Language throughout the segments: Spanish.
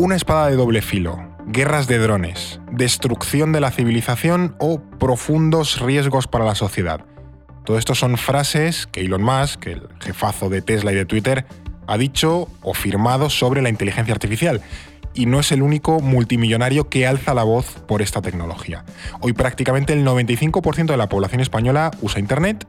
Una espada de doble filo, guerras de drones, destrucción de la civilización o profundos riesgos para la sociedad. Todo esto son frases que Elon Musk, el jefazo de Tesla y de Twitter, ha dicho o firmado sobre la inteligencia artificial. Y no es el único multimillonario que alza la voz por esta tecnología. Hoy prácticamente el 95% de la población española usa Internet,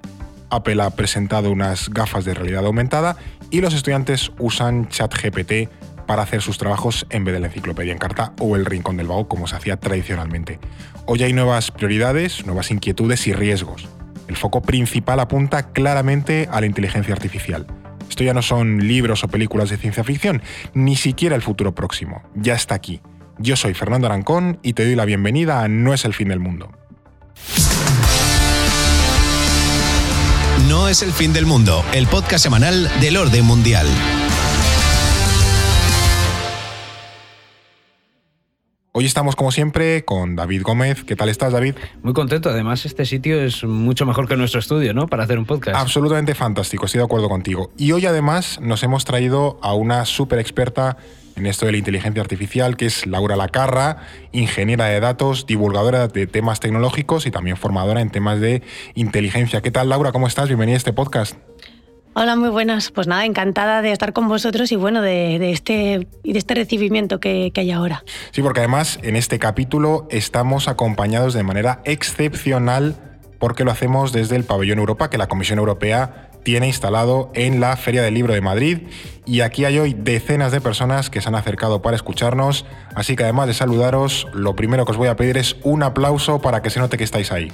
Apple ha presentado unas gafas de realidad aumentada y los estudiantes usan ChatGPT para hacer sus trabajos en vez de la enciclopedia en carta o el rincón del vago como se hacía tradicionalmente. Hoy hay nuevas prioridades, nuevas inquietudes y riesgos. El foco principal apunta claramente a la inteligencia artificial. Esto ya no son libros o películas de ciencia ficción, ni siquiera el futuro próximo. Ya está aquí. Yo soy Fernando Arancón y te doy la bienvenida a No es el fin del mundo. No es el fin del mundo, el podcast semanal del orden mundial. Hoy estamos como siempre con David Gómez. ¿Qué tal estás, David? Muy contento. Además, este sitio es mucho mejor que nuestro estudio, ¿no? Para hacer un podcast. Absolutamente fantástico, estoy de acuerdo contigo. Y hoy además nos hemos traído a una súper experta en esto de la inteligencia artificial, que es Laura Lacarra, ingeniera de datos, divulgadora de temas tecnológicos y también formadora en temas de inteligencia. ¿Qué tal, Laura? ¿Cómo estás? Bienvenida a este podcast. Hola, muy buenas. Pues nada, encantada de estar con vosotros y bueno, de, este, de este recibimiento que, hay ahora. Sí, porque además en este capítulo estamos acompañados de manera excepcional porque lo hacemos desde el Pabellón Europa, que la Comisión Europea tiene instalado en la Feria del Libro de Madrid. Y aquí hay hoy decenas de personas que se han acercado para escucharnos. Así que además de saludaros, lo primero que os voy a pedir es un aplauso para que se note que estáis ahí.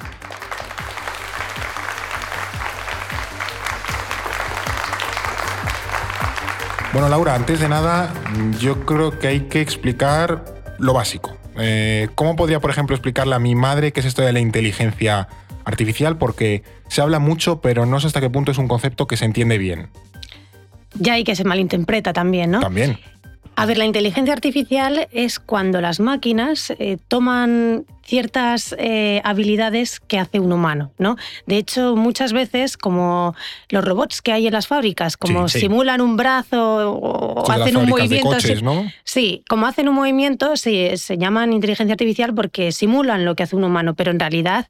Bueno, Laura, antes de nada, yo creo que hay que explicar lo básico. Eh, ¿Cómo podría, por ejemplo, explicarle a mi madre qué es esto de la inteligencia artificial? Porque se habla mucho, pero no sé hasta qué punto es un concepto que se entiende bien. Ya y que se malinterpreta también, ¿no? También. A ver, la inteligencia artificial es cuando las máquinas eh, toman ciertas eh, habilidades que hace un humano, ¿no? De hecho, muchas veces, como los robots que hay en las fábricas, como simulan un brazo o hacen un movimiento. Coches, ¿no? Sí, como hacen un movimiento, sí, se llaman inteligencia artificial porque simulan lo que hace un humano, pero en realidad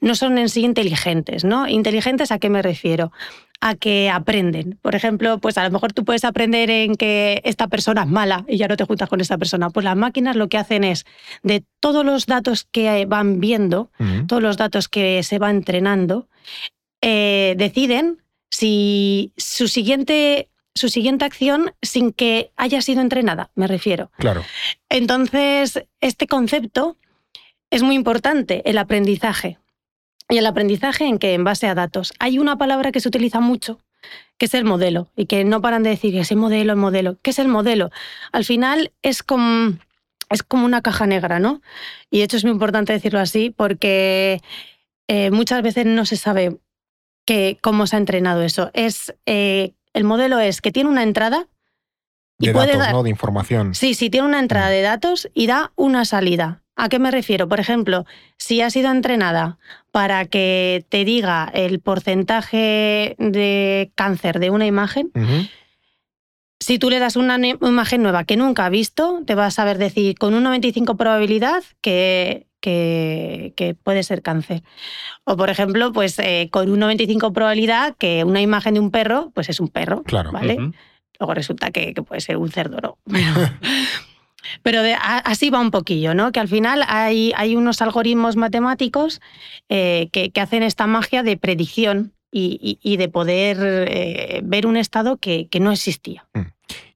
no son en sí inteligentes, ¿no? ¿Inteligentes a qué me refiero? A que aprenden. Por ejemplo, pues a lo mejor tú puedes aprender en que esta persona es mala y ya no te juntas con esta persona. Pues las máquinas lo que hacen es, de todos los datos que van viendo, todos los datos que se va entrenando, eh, deciden si su siguiente su siguiente acción sin que haya sido entrenada, me refiero. Claro. Entonces, este concepto es muy importante, el aprendizaje. Y el aprendizaje en que en base a datos. Hay una palabra que se utiliza mucho, que es el modelo, y que no paran de decir ese modelo, el modelo. ¿Qué es el modelo? Al final es como, es como una caja negra, ¿no? Y de hecho es muy importante decirlo así porque eh, muchas veces no se sabe que, cómo se ha entrenado eso. Es, eh, el modelo es que tiene una entrada. Y de datos, ¿no? De información. Sí, sí, tiene una entrada mm. de datos y da una salida. ¿A qué me refiero? Por ejemplo, si ha sido entrenada para que te diga el porcentaje de cáncer de una imagen, si tú le das una imagen nueva que nunca ha visto, te va a saber decir con un 95 probabilidad que, que, puede ser cáncer. O, por ejemplo, pues eh, con un 95 probabilidad que una imagen de un perro, pues es un perro. Claro. ¿vale? Luego resulta que, puede ser un cerdo, ¿no? Pero así va un poquillo, ¿no? Que al final hay, unos algoritmos matemáticos eh, que, hacen esta magia de predicción y, de poder eh, ver un estado que, no existía. Mm.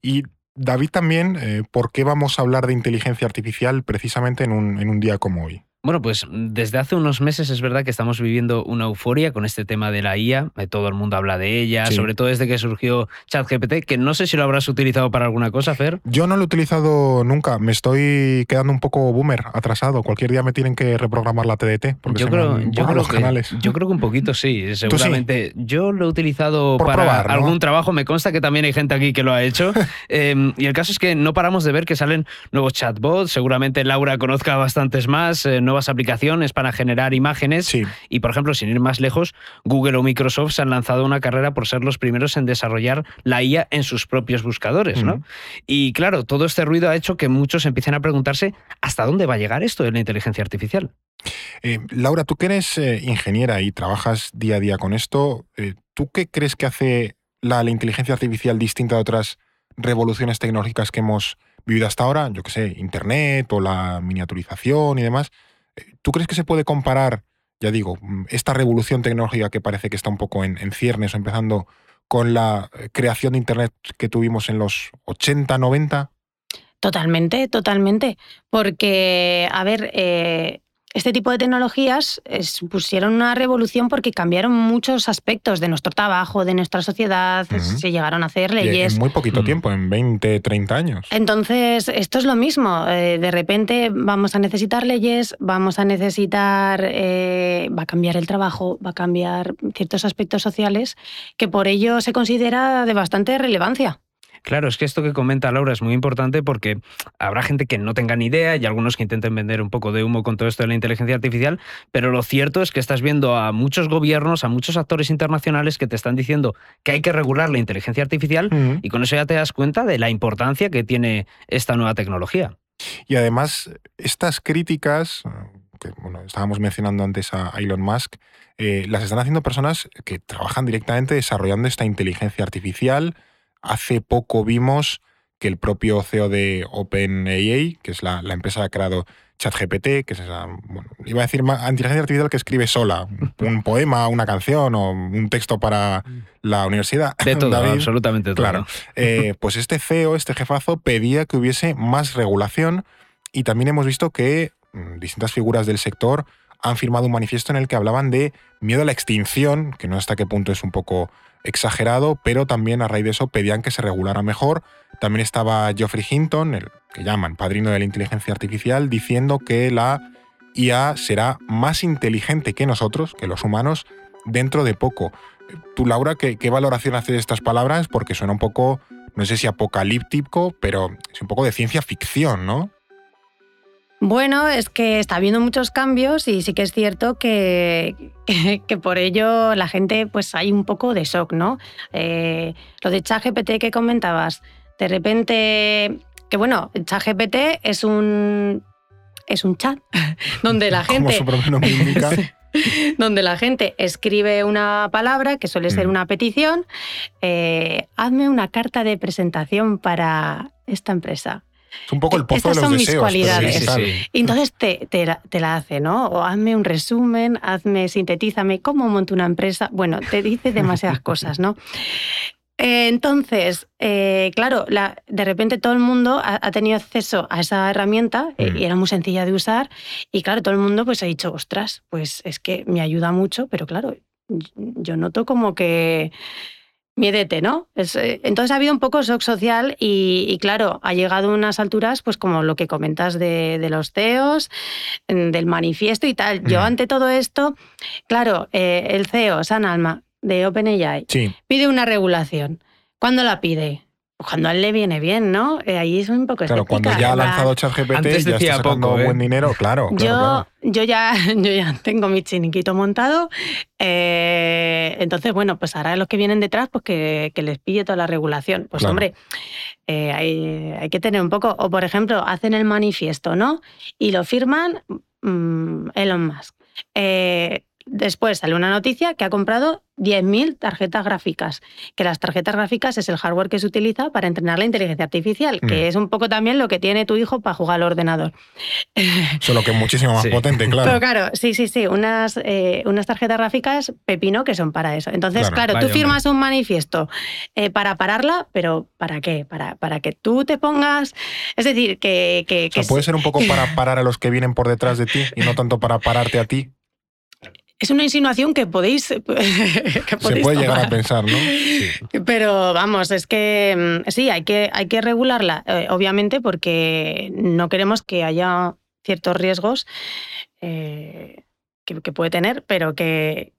Y David también, eh, ¿por qué vamos a hablar de inteligencia artificial precisamente en un día como hoy? Bueno, pues desde hace unos meses es verdad que estamos viviendo una euforia con este tema de la IA. Eh, todo el mundo habla de ella, sobre todo desde que surgió ChatGPT, que no sé si lo habrás utilizado para alguna cosa, Fer. Yo no lo he utilizado nunca. Me estoy quedando un poco boomer, atrasado. Cualquier día me tienen que reprogramar la TDT. Porque yo, creo, yo creo, que, yo creo que un poquito sí, seguramente. Yo lo he utilizado para algún trabajo. Me consta que también hay gente aquí que lo ha hecho. Em, y el caso es que no paramos de ver que salen nuevos chatbots. Seguramente Laura conozca bastantes más. Eh, nuevas nuevas aplicaciones para generar imágenes. Y, por ejemplo, sin ir más lejos, Google o Microsoft se han lanzado una carrera por ser los primeros en desarrollar la IA en sus propios buscadores. ¿no? Y claro, todo este ruido ha hecho que muchos empiecen a preguntarse hasta dónde va a llegar esto de la inteligencia artificial. Eh, Laura, tú que eres eh, ingeniera y trabajas día a día con esto, eh, ¿tú qué crees que hace la, inteligencia artificial distinta de otras revoluciones tecnológicas que hemos vivido hasta ahora? Yo qué sé, Internet o la miniaturización y demás. ¿Tú crees que se puede comparar, ya digo, mm, esta revolución tecnológica que parece que está un poco en, en ciernes o empezando con la creación de Internet que tuvimos en los 80, 90? Totalmente, totalmente. Porque, a ver, este tipo de tecnologías eh, pusieron una revolución porque cambiaron muchos aspectos de nuestro trabajo, de nuestra sociedad, se llegaron a hacer leyes. en muy poquito mm. tiempo, en 20, 30 años. Entonces, esto es lo mismo. Eh, de repente vamos a necesitar leyes, vamos a necesitar, eh, va a cambiar el trabajo, va a cambiar ciertos aspectos sociales que por ello se considera de bastante relevancia. Claro, es que esto que comenta Laura es muy importante porque habrá gente que no tenga ni idea y algunos que intenten vender un poco de humo con todo esto de la inteligencia artificial, pero lo cierto es que estás viendo a muchos gobiernos, a muchos actores internacionales que te están diciendo que hay que regular la inteligencia artificial y con eso ya te das cuenta de la importancia que tiene esta nueva tecnología. Y además, estas críticas, que bueno, estábamos mencionando antes a Elon Musk, eh, las están haciendo personas que trabajan directamente desarrollando esta inteligencia artificial, Hace poco vimos que el propio CEO de OpenAI, que es la, empresa que ha creado ChatGPT, que es esa, bueno, iba a decir inteligencia artificial que escribe sola, un poema, una canción o un texto para la universidad. De todo, absolutamente todo. Claro. Eh, pues este CEO, este jefazo, pedía que hubiese más regulación y también hemos visto que mm, distintas figuras del sector han firmado un manifiesto en el que hablaban de miedo a la extinción, que no hasta qué punto es un poco exagerado, pero también a raíz de eso pedían que se regulara mejor. También estaba Geoffrey Hinton, el que llaman padrino de la inteligencia artificial, diciendo que la IA será más inteligente que nosotros, que los humanos, dentro de poco. Tú, Laura, ¿qué, qué valoración haces de estas palabras? Porque suena un poco, no sé si apocalíptico, pero es un poco de ciencia ficción, ¿no? Bueno, es que está habiendo muchos cambios y sí que es cierto que, que, por ello la gente pues hay un poco de shock, ¿no? Eh, lo de ChatGPT que comentabas, de repente, que bueno, ChatGPT es un, es un chat donde la gente... donde la gente escribe una palabra, que suele ser mm. una petición, eh, hazme una carta de presentación para esta empresa. Es un poco el pozo de los son mis cualidades. Y entonces te, te, la hace, ¿no? O hazme un resumen, hazme, sintetízame cómo monto una empresa. Bueno, te dice demasiadas cosas, ¿no? Eh, entonces, eh, claro, de repente todo el mundo ha, tenido acceso a esa herramienta eh, y mm. era muy sencilla de usar. Y claro, todo el mundo pues ha dicho, ostras, pues es que me ayuda mucho, pero claro, yo noto como que miedete, ¿no? Eh, entonces ha habido un poco shock social y, claro, ha llegado a unas alturas, pues como lo que comentas de, los CEOs, del manifiesto y tal. Yo ante todo esto, claro, eh, el CEO, San Alma, de OpenAI, pide una regulación. ¿Cuándo la pide? Cuando a él le viene bien, ¿no? Eh, ahí es un poco Claro, cuando ya ha lanzado ChatGPT, ya está sacando buen dinero, claro. Yo, yo, ya, yo ya tengo mi chiniquito montado, eh, entonces, bueno, pues ahora los que vienen detrás, pues que, les pille toda la regulación. Pues hombre, eh, hay, que tener un poco, o por ejemplo, hacen el manifiesto, ¿no? Y lo firman mm, Elon Musk. Después sale una noticia que ha comprado 10.000 tarjetas gráficas, que las tarjetas gráficas es el hardware que se utiliza para entrenar la inteligencia artificial, que mm. es un poco también lo que tiene tu hijo para jugar al ordenador. Solo que es muchísimo más potente, claro. Pero claro, sí, sí, sí, unas, eh, unas tarjetas gráficas pepino que son para eso. Entonces, claro, tú firmas un manifiesto eh, para pararla, pero ¿para qué? Para, para que tú te pongas... Es decir, que... que, puede ser un poco para parar a los que vienen por detrás de ti y no tanto para pararte a ti. Es una insinuación que podéis. Se puede llegar a pensar, ¿no? Pero vamos, es que mm, sí, hay que, hay que regularla, eh, obviamente, porque no queremos que haya ciertos riesgos eh, que, puede tener, pero que,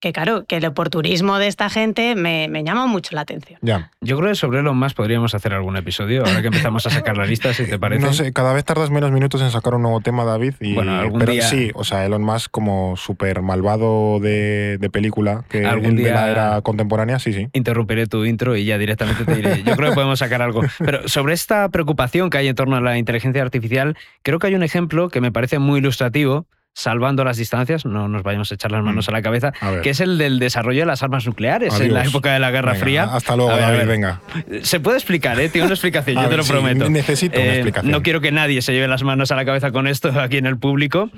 que claro, que el oportunismo de esta gente me, me llama mucho la atención. Ya. Yo creo que sobre Elon Musk podríamos hacer algún episodio, ahora que empezamos a sacar la lista, si te parece. No sé, cada vez tardas menos minutos en sacar un nuevo tema, David. Y, Bueno, algún pero día- sí, o sea, Elon Musk como súper malvado de, de película, que Algún de la día- era contemporánea, sí, sí. interrumpiré tu intro y ya directamente te diré. Yo creo que podemos sacar algo. Pero sobre esta preocupación que hay en torno a la inteligencia artificial, creo que hay un ejemplo que me parece muy ilustrativo, salvando las distancias, no nos vayamos a echar las manos Mm. a la cabeza, A que es el del desarrollo de las armas nucleares en la época de la Guerra Venga, Fría. Hasta luego, A ver, David, venga. Se puede explicar, ¿eh? Tiene una explicación, yo te lo sí, prometo. necesito una Eh, explicación. No quiero que nadie se lleve las manos a la cabeza con esto aquí en el público.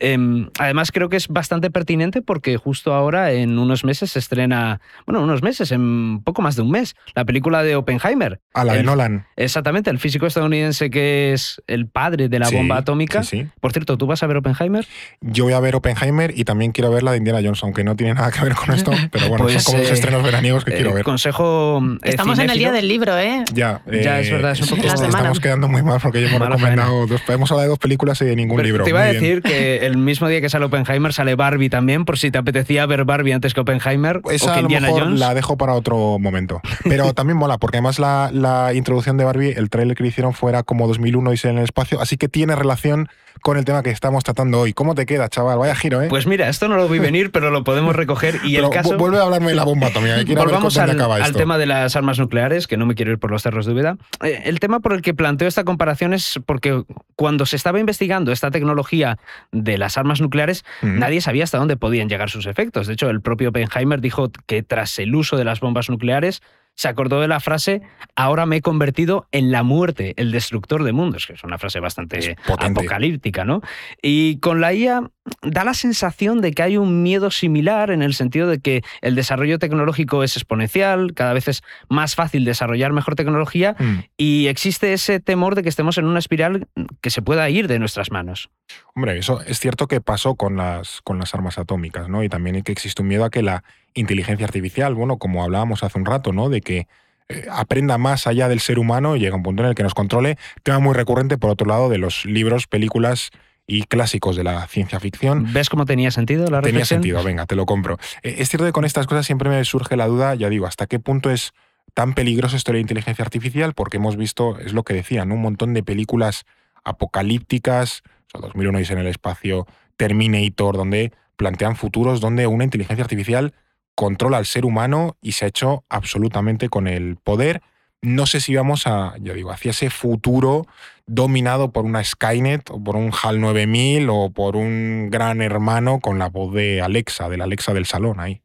Eh, además, creo que es bastante pertinente porque justo ahora, en unos meses, se estrena, bueno, unos meses, en poco más de un mes, la película de Oppenheimer. A la de Nolan. Exactamente, el físico estadounidense que es el padre de la Sí, bomba atómica. Sí. Por cierto, ¿tú vas a ver Oppenheimer? Yo voy a ver Oppenheimer y también quiero ver la de Indiana Jones, aunque no tiene nada que ver con esto, pero bueno, Pues, son como los eh, estrenos veraniegos que quiero Eh, ver. Consejo. eh, Estamos en el día del libro, ¿eh? Ya, Ya, es verdad, es un poco-. Estamos quedando muy mal porque yo hemos recomendado dos. Hemos hablado de dos películas y de ningún Pero libro. Te iba a bien. decir que el mismo día que sale Oppenheimer sale Barbie también, por si te apetecía ver Barbie antes que Oppenheimer o Esa que a lo Indiana mejor Jones. la dejo para otro momento. Pero también mola, porque además la, la introducción de Barbie, el tráiler que le hicieron fuera como 2001 y en el espacio, así que tiene relación con el tema que estamos tratando hoy. ¿Cómo te queda, chaval? Vaya giro, ¿eh? Pues mira, esto no lo vi venir, pero lo podemos recoger. Y Pero el caso. vu- vuelve a hablarme de la bomba atómica. ver Volvamos al, acaba al esto. tema de las armas nucleares, que no me quiero ir por los cerros de Úbeda. Eh, El tema por el que planteo esta comparación es porque cuando se estaba investigando esta tecnología de las armas nucleares, Mm. nadie sabía hasta dónde podían llegar sus efectos. De hecho, el propio Oppenheimer dijo que tras el uso de las bombas nucleares, se acordó de la frase, ahora me he convertido en la muerte, el destructor de mundos, que es una frase bastante apocalíptica, ¿no? Y con la IA da la sensación de que hay un miedo similar en el sentido de que el desarrollo tecnológico es exponencial, cada vez es más fácil desarrollar mejor tecnología Mm. y existe ese temor de que estemos en una espiral que se pueda ir de nuestras manos. Hombre, eso es cierto que pasó con las, con las armas atómicas, ¿no? Y también que existe un miedo a que la inteligencia artificial, bueno, como hablábamos hace un rato, ¿no? De que eh, aprenda más allá del ser humano y llega un punto en el que nos controle. Tema muy recurrente, por otro lado, de los libros, películas y clásicos de la ciencia ficción. ¿Ves cómo tenía sentido la Tenía reflexión? sentido, venga, te lo compro. Eh, Es cierto que con estas cosas siempre me surge la duda, ya digo, hasta qué punto es tan peligroso esto de la inteligencia artificial, porque hemos visto, es lo que decían, un montón de películas apocalípticas, o sea, 2001 en el espacio, Terminator, donde plantean futuros donde una inteligencia artificial controla al ser humano y se ha hecho absolutamente con el poder. No sé si vamos a, ya digo, hacia ese futuro dominado por una Skynet o por un HAL 9000 o por un gran hermano con la voz de Alexa, de la Alexa del salón ahí.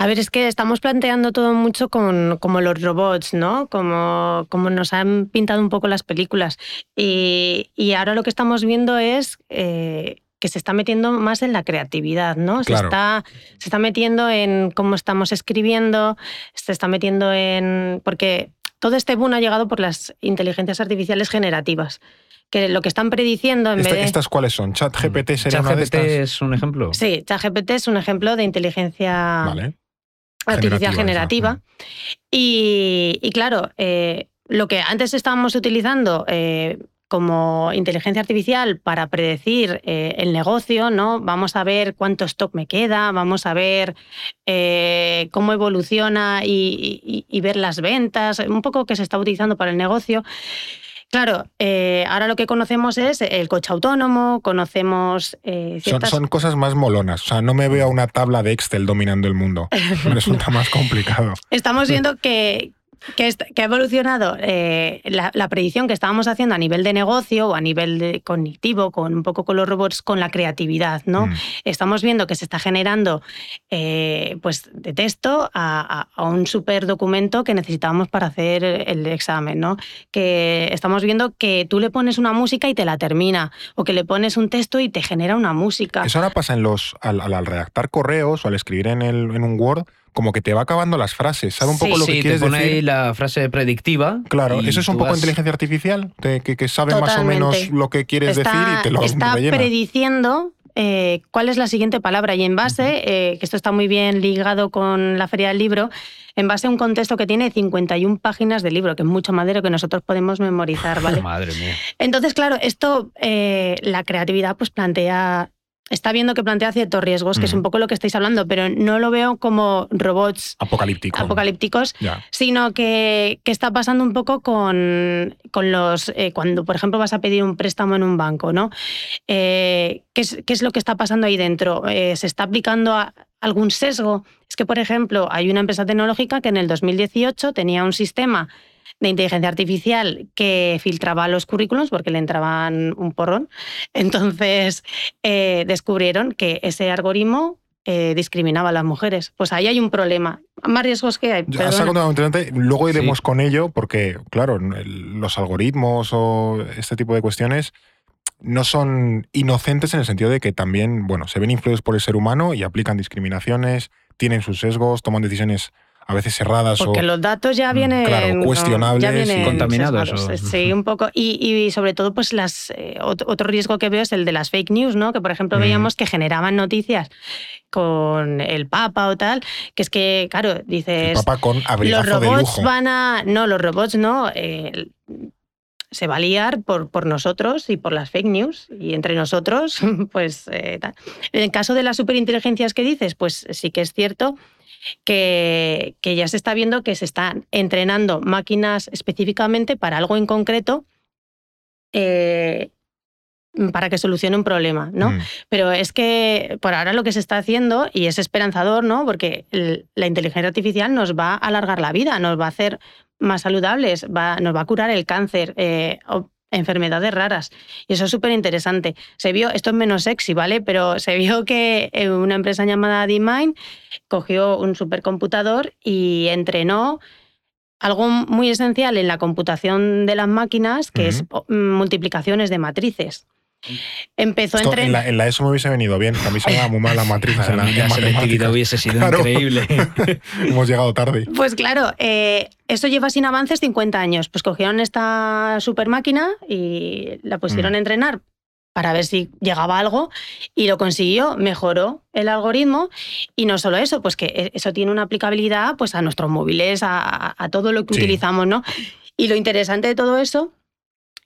A ver, es que estamos planteando todo mucho con como los robots, ¿no? Como, como nos han pintado un poco las películas. Y, y ahora lo que estamos viendo es eh, que se está metiendo más en la creatividad, ¿no? Se, está, se está metiendo en cómo estamos escribiendo, se está metiendo en... Porque todo este boom ha llegado por las inteligencias artificiales generativas. Que lo que están prediciendo en Esta- vez de... ¿Estas cuáles son? ¿Chat GPT sería una de ChatGPT estas? es un ejemplo. Sí, ChatGPT es un ejemplo de inteligencia Vale. artificial Generativa, generativa. Y, y claro, eh, lo que antes estábamos utilizando eh, como inteligencia artificial para predecir eh, el negocio, ¿no? Vamos a ver cuánto stock me queda, vamos a ver eh, cómo evoluciona y, y- y ver las ventas, un poco que se está utilizando para el negocio. Claro, eh, ahora lo que conocemos es el coche autónomo, conocemos Son, ciertas son cosas más molonas. O sea, no me veo a una tabla de Excel dominando el mundo. Me resulta más complicado. Estamos viendo que, que, ha evolucionado eh, la, la predicción que estábamos haciendo a nivel de negocio o a nivel de cognitivo, con un poco con los robots, con la creatividad, ¿no? Mm. Estamos viendo que se está generando eh, pues, de texto a, a- a un super documento que necesitábamos para hacer el examen, ¿no? Que estamos viendo que tú le pones una música y te la termina, o que le pones un texto y te genera una música. Eso ahora pasa en los, al, al- al redactar correos o al escribir en, el, en un Word, como que te va acabando las frases. ¿Sabe un Sí, poco lo sí, que te quieres pone decir? ahí la frase predictiva. Claro, eso es un poco inteligencia artificial, de- que, que sabe más o menos lo que quieres decir y te lo está rellena. prediciendo eh, cuál es la siguiente palabra y en base, eh, que esto está muy bien ligado con la Feria del Libro, en base a un contexto que tiene 51 páginas de libro, que es mucho más de lo que nosotros podemos memorizar, ¿vale? Madre mía. Entonces, claro, esto, eh, la creatividad pues plantea está viendo que plantea ciertos riesgos, que es un poco lo que estáis hablando, pero no lo veo como robots apocalípticos, sino que, está pasando un poco con, con los, eh, cuando por ejemplo vas a pedir un préstamo en un banco, ¿no? Eh, ¿qué, es, lo que está pasando ahí dentro? Eh, ¿Se está aplicando algún sesgo? Es que, por ejemplo, hay una empresa tecnológica que en el 2018 tenía un sistema de inteligencia artificial que filtraba los currículums porque le entraban un porrón. Entonces eh, descubrieron que ese algoritmo eh, discriminaba a las mujeres. Pues ahí hay un problema. Más riesgos que hay. Luego iremos con ello porque, claro, los algoritmos o este tipo de cuestiones no son inocentes en el sentido de que también, bueno, se ven influidos por el ser humano y aplican discriminaciones, tienen sus sesgos, toman decisiones a veces cerradas Porque los datos ya mm, vienen cuestionables y contaminados. Sí, un poco. Y, sobre todo, pues las eh, otro riesgo que veo es el de las fake news, ¿no? Que por ejemplo veíamos que generaban noticias con el Papa o tal, que es que, claro, dices. El Papa con los robots van a. No, los robots no. Eh, se va a liar por, por, nosotros y por las fake news. Y entre nosotros, pues. Eh, en el caso de las superinteligencias que dices, pues sí que es cierto que, ya se está viendo que se están entrenando máquinas específicamente para algo en concreto. Eh, para que solucione un problema, ¿no? Mm. Pero es que por ahora lo que se está haciendo, y es esperanzador, ¿no? Porque la inteligencia artificial nos va a alargar la vida, nos va a hacer más saludables, va, nos va a curar el cáncer, eh, enfermedades raras. Y eso es súper interesante. Se vio, esto es menos sexy, ¿vale? Pero se vio que eh, una empresa llamada DeepMind cogió un supercomputador y entrenó algo muy esencial en la computación de las máquinas, que es multiplicaciones de matrices. Empezó a en, la, en la ESO me hubiese venido bien, a mí se me da muy mal la matriz. en la, hubiese sido increíble. Hemos llegado tarde. Pues claro, eh, eso lleva sin avances 50 años. Pues cogieron esta super máquina y la pusieron mm. a entrenar para ver si llegaba algo y lo consiguió, mejoró el algoritmo y no solo eso, pues que e, eso tiene una aplicabilidad pues a nuestros móviles, a, todo lo que utilizamos, ¿no? Y lo interesante de todo eso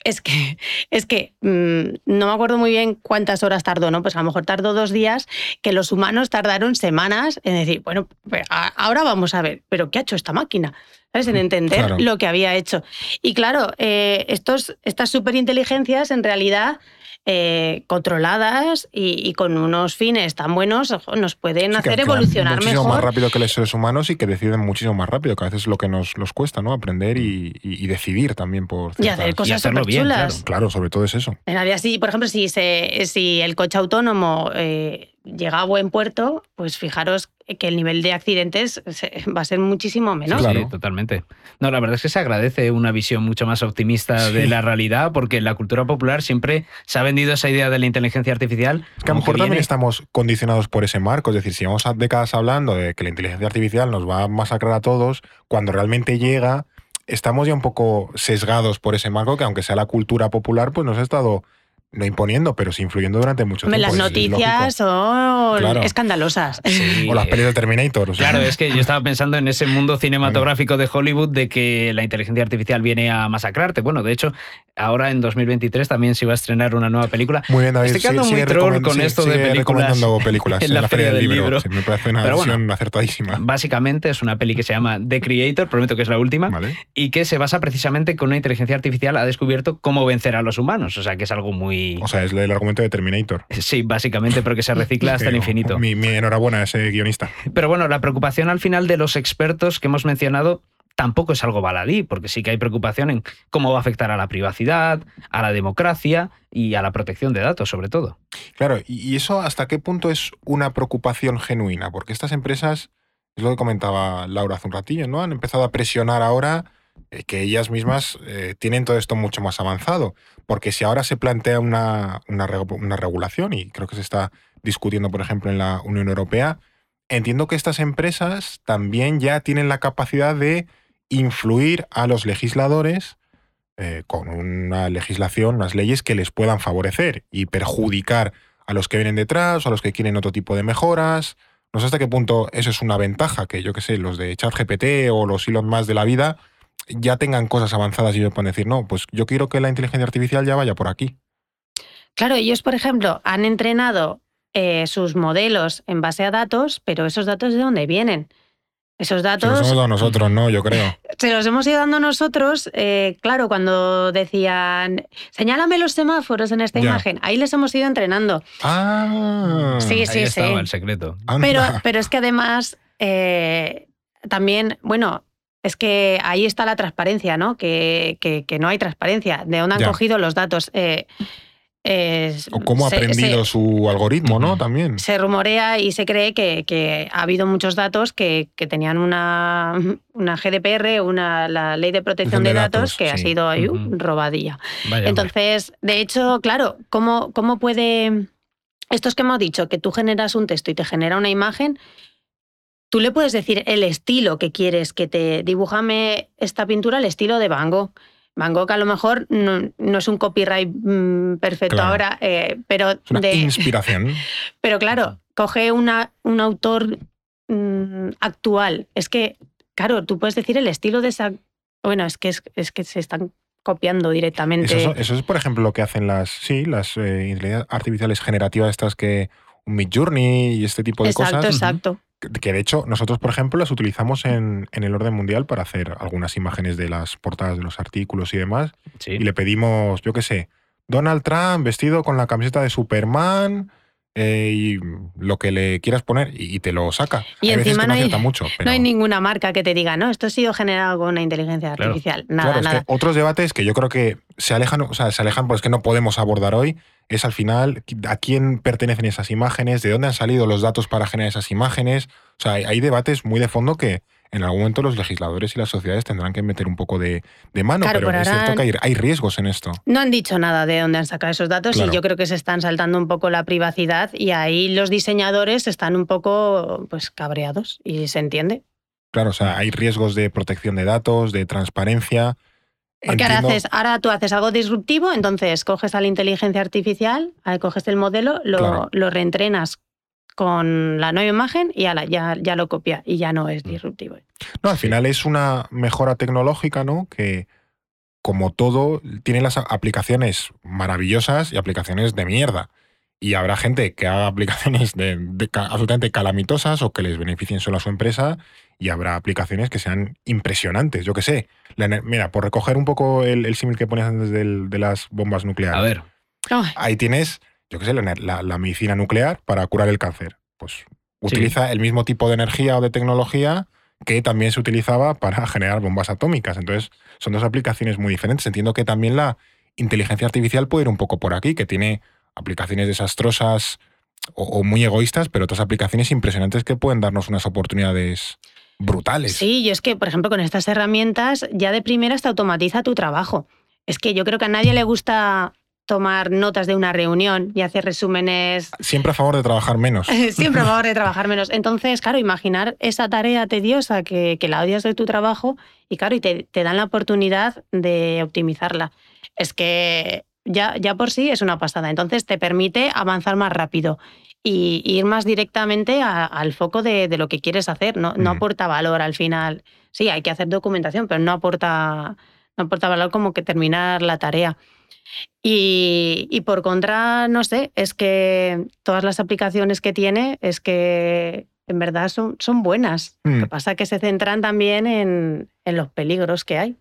es que, es que mm, no me acuerdo muy bien cuántas horas tardó, ¿no? Pues a lo mejor tardó dos días, que los humanos tardaron semanas en decir, bueno, pues ahora vamos a ver, pero ¿qué ha hecho esta máquina? ¿Sabes? En mm, entender lo que había hecho. Y claro, eh, estos, estas superinteligencias en realidad eh, controladas y, con unos fines tan buenos nos pueden hacer evolucionar muchísimo mejor. más rápido que los seres humanos y que deciden muchísimo más rápido, que a veces es lo que nos, nos cuesta, ¿no? Aprender y, decidir también por Y hacer cosas súper chulas. Claro. sobre todo es eso. En realidad, sí, por ejemplo, si, se, si el coche autónomo eh, llega a buen puerto, pues fijaros que el nivel de accidentes va a ser muchísimo menor. Sí, totalmente. No, la verdad es que se agradece una visión mucho más optimista de la realidad, porque en la cultura popular siempre se ha vendido esa idea de la inteligencia artificial. Que a lo mejor también estamos condicionados por ese marco, es decir, si vamos a décadas hablando de que la inteligencia artificial nos va a masacrar a todos, cuando realmente llega, estamos ya un poco sesgados por ese marco, que aunque sea la cultura popular, pues nos ha estado no imponiendo, pero sí influyendo durante mucho tiempo. Las noticias son escandalosas. O las pelis de Terminator. Claro, es que yo estaba pensando en ese mundo cinematográfico de Hollywood de que la inteligencia artificial viene a masacrarte. Bueno, de hecho, ahora en 2023 también se iba a estrenar una nueva película. Muy bien, David. Estoy quedando muy troll con esto de películas. recomendando películas en la, feria del libro. me parece una versión acertadísima. Básicamente es una peli que se llama The Creator, prometo que es la última, y que se basa precisamente con una inteligencia artificial ha descubierto cómo vencer a los humanos. O sea, que es algo muy o sea, es el argumento de Terminator. Sí, básicamente, porque se recicla hasta el infinito. Mi, enhorabuena a ese guionista. Pero bueno, la preocupación al final de los expertos que hemos mencionado tampoco es algo baladí, porque sí que hay preocupación en cómo va a afectar a la privacidad, a la democracia y a la protección de datos, sobre todo. Claro, y eso hasta qué punto es una preocupación genuina, porque estas empresas, es lo que comentaba Laura hace un ratillo, ¿no? Han empezado a presionar ahora que ellas mismas eh, tienen todo esto mucho más avanzado. Porque si ahora se plantea una, una, regulación, y creo que se está discutiendo, por ejemplo, en la Unión Europea, entiendo que estas empresas también ya tienen la capacidad de influir a los legisladores eh, con una legislación, unas leyes que les puedan favorecer y perjudicar a los que vienen detrás o a los que quieren otro tipo de mejoras. No sé hasta qué punto eso es una ventaja, que yo que sé, los de ChatGPT o los Elon más de la vida ya tengan cosas avanzadas y ellos pueden decir, no, pues yo quiero que la inteligencia artificial ya vaya por aquí. Claro, ellos, por ejemplo, han entrenado eh, sus modelos en base a datos, pero esos datos de dónde vienen. Esos Se datos los hemos dado nosotros, ¿no? Yo creo. se los hemos ido dando nosotros, eh, claro, cuando decían, señálame los semáforos en esta Ya. imagen, ahí les hemos ido entrenando. Ah. Sí, Ahí sí, estaba sí. el secreto. Pero, pero es que además, eh, también, bueno, es que ahí está la transparencia, ¿no? Que, que- que no hay transparencia. ¿De dónde han Ya. cogido los datos? Eh, es- O cómo ha se- aprendido se- su algoritmo, ¿no? También. se rumorea y se cree que, que ha habido muchos datos que, que tenían una, una GDPR, una, la ley de protección De de datos, datos, que ha sido ahí, uh, Ujú. robadilla. Vaya, hombre. Entonces, de hecho, claro, ¿cómo, ¿cómo puede... Esto es que hemos dicho, que tú generas un texto y te genera una imagen, tú le puedes decir el estilo que quieres que te dibújame esta pintura, el estilo de Van Gogh. Van Gogh a lo mejor no, no es un copyright mm, perfecto Claro. ahora, eh, pero, Es una de, inspiración. pero claro, coge una, un autor mm, actual. Es que, claro, tú puedes decir el estilo de esa... Bueno, es que, es, es que se están copiando directamente. Eso, es- eso es, por ejemplo, lo que hacen las, sí, las eh, inteligencias artificiales generativas estas que un Midjourney y este tipo de exacto, cosas. exacto. que- Que de hecho nosotros, por ejemplo, las utilizamos en, en el orden mundial para hacer algunas imágenes de las portadas de los artículos y demás. Sí. Y le pedimos, yo qué sé, Donald Trump vestido con la camiseta de Superman eh, y lo que le quieras poner y, y te lo saca. Y hay veces encima que no hay- mucho. Pero, No hay ninguna marca que te diga, no, esto ha sido generado con una inteligencia Claro. artificial. Nada, Claro, es nada. que otros debates que yo creo que se alejan, o sea, se alejan, pues que no podemos abordar hoy, es al final a quién pertenecen esas imágenes, de dónde han salido los datos para generar esas imágenes. O sea, hay, hay debates muy de fondo que en algún momento los legisladores y las sociedades tendrán que meter un poco de, de mano, Claro, pero es cierto que hay, hay riesgos en esto. No han dicho nada de dónde han sacado esos datos Claro. y yo creo que se están saltando un poco la privacidad y ahí los diseñadores están un poco pues cabreados y se entiende. Claro, o sea, hay riesgos de protección de datos, de transparencia. Porque ahora, haces, ahora tú haces algo disruptivo, entonces coges a la inteligencia artificial, coges el modelo, lo, Claro. lo reentrenas con la nueva imagen y ala, ya, ya lo copia y ya no Mm. es disruptivo. No, al final es una mejora tecnológica, ¿no? Que, como todo, tiene las aplicaciones maravillosas y aplicaciones de mierda. Y habrá gente que haga aplicaciones de, de absolutamente calamitosas o que les beneficien solo a su empresa. Y habrá aplicaciones que sean impresionantes. Yo qué sé. La mira, por recoger un poco el, el símil que ponías antes del- de las bombas nucleares. A ver, Ahí tienes, yo qué sé, la, ener- la- la medicina nuclear para curar el cáncer. Pues utiliza el mismo tipo de energía o de tecnología que también se utilizaba para generar bombas atómicas. Entonces, son dos aplicaciones muy diferentes. Entiendo que también la inteligencia artificial puede ir un poco por aquí, que tiene aplicaciones desastrosas o, o muy egoístas, pero otras aplicaciones impresionantes que pueden darnos unas oportunidades brutales. Sí, yo es que, por ejemplo, con estas herramientas ya de primeras te automatiza tu trabajo. Es que yo creo que a nadie le gusta tomar notas de una reunión y hacer resúmenes Siempre a favor de trabajar menos. Siempre a favor de trabajar menos. Entonces, claro, imaginar esa tarea tediosa que, que la odias de tu trabajo y claro, y te, te dan la oportunidad de optimizarla. Es que ya, ya por sí es una pasada. Entonces te permite avanzar más rápido y ir más directamente a- al foco de, de lo que quieres hacer. No, no Mm. aporta valor al final. Sí, hay que hacer documentación, pero no aporta, no aporta valor como que terminar la tarea. Y, y por contra, no sé, es que todas las aplicaciones que tiene es que en verdad son, son buenas. Lo Mm. que pasa es que se centran también en, en los peligros que hay.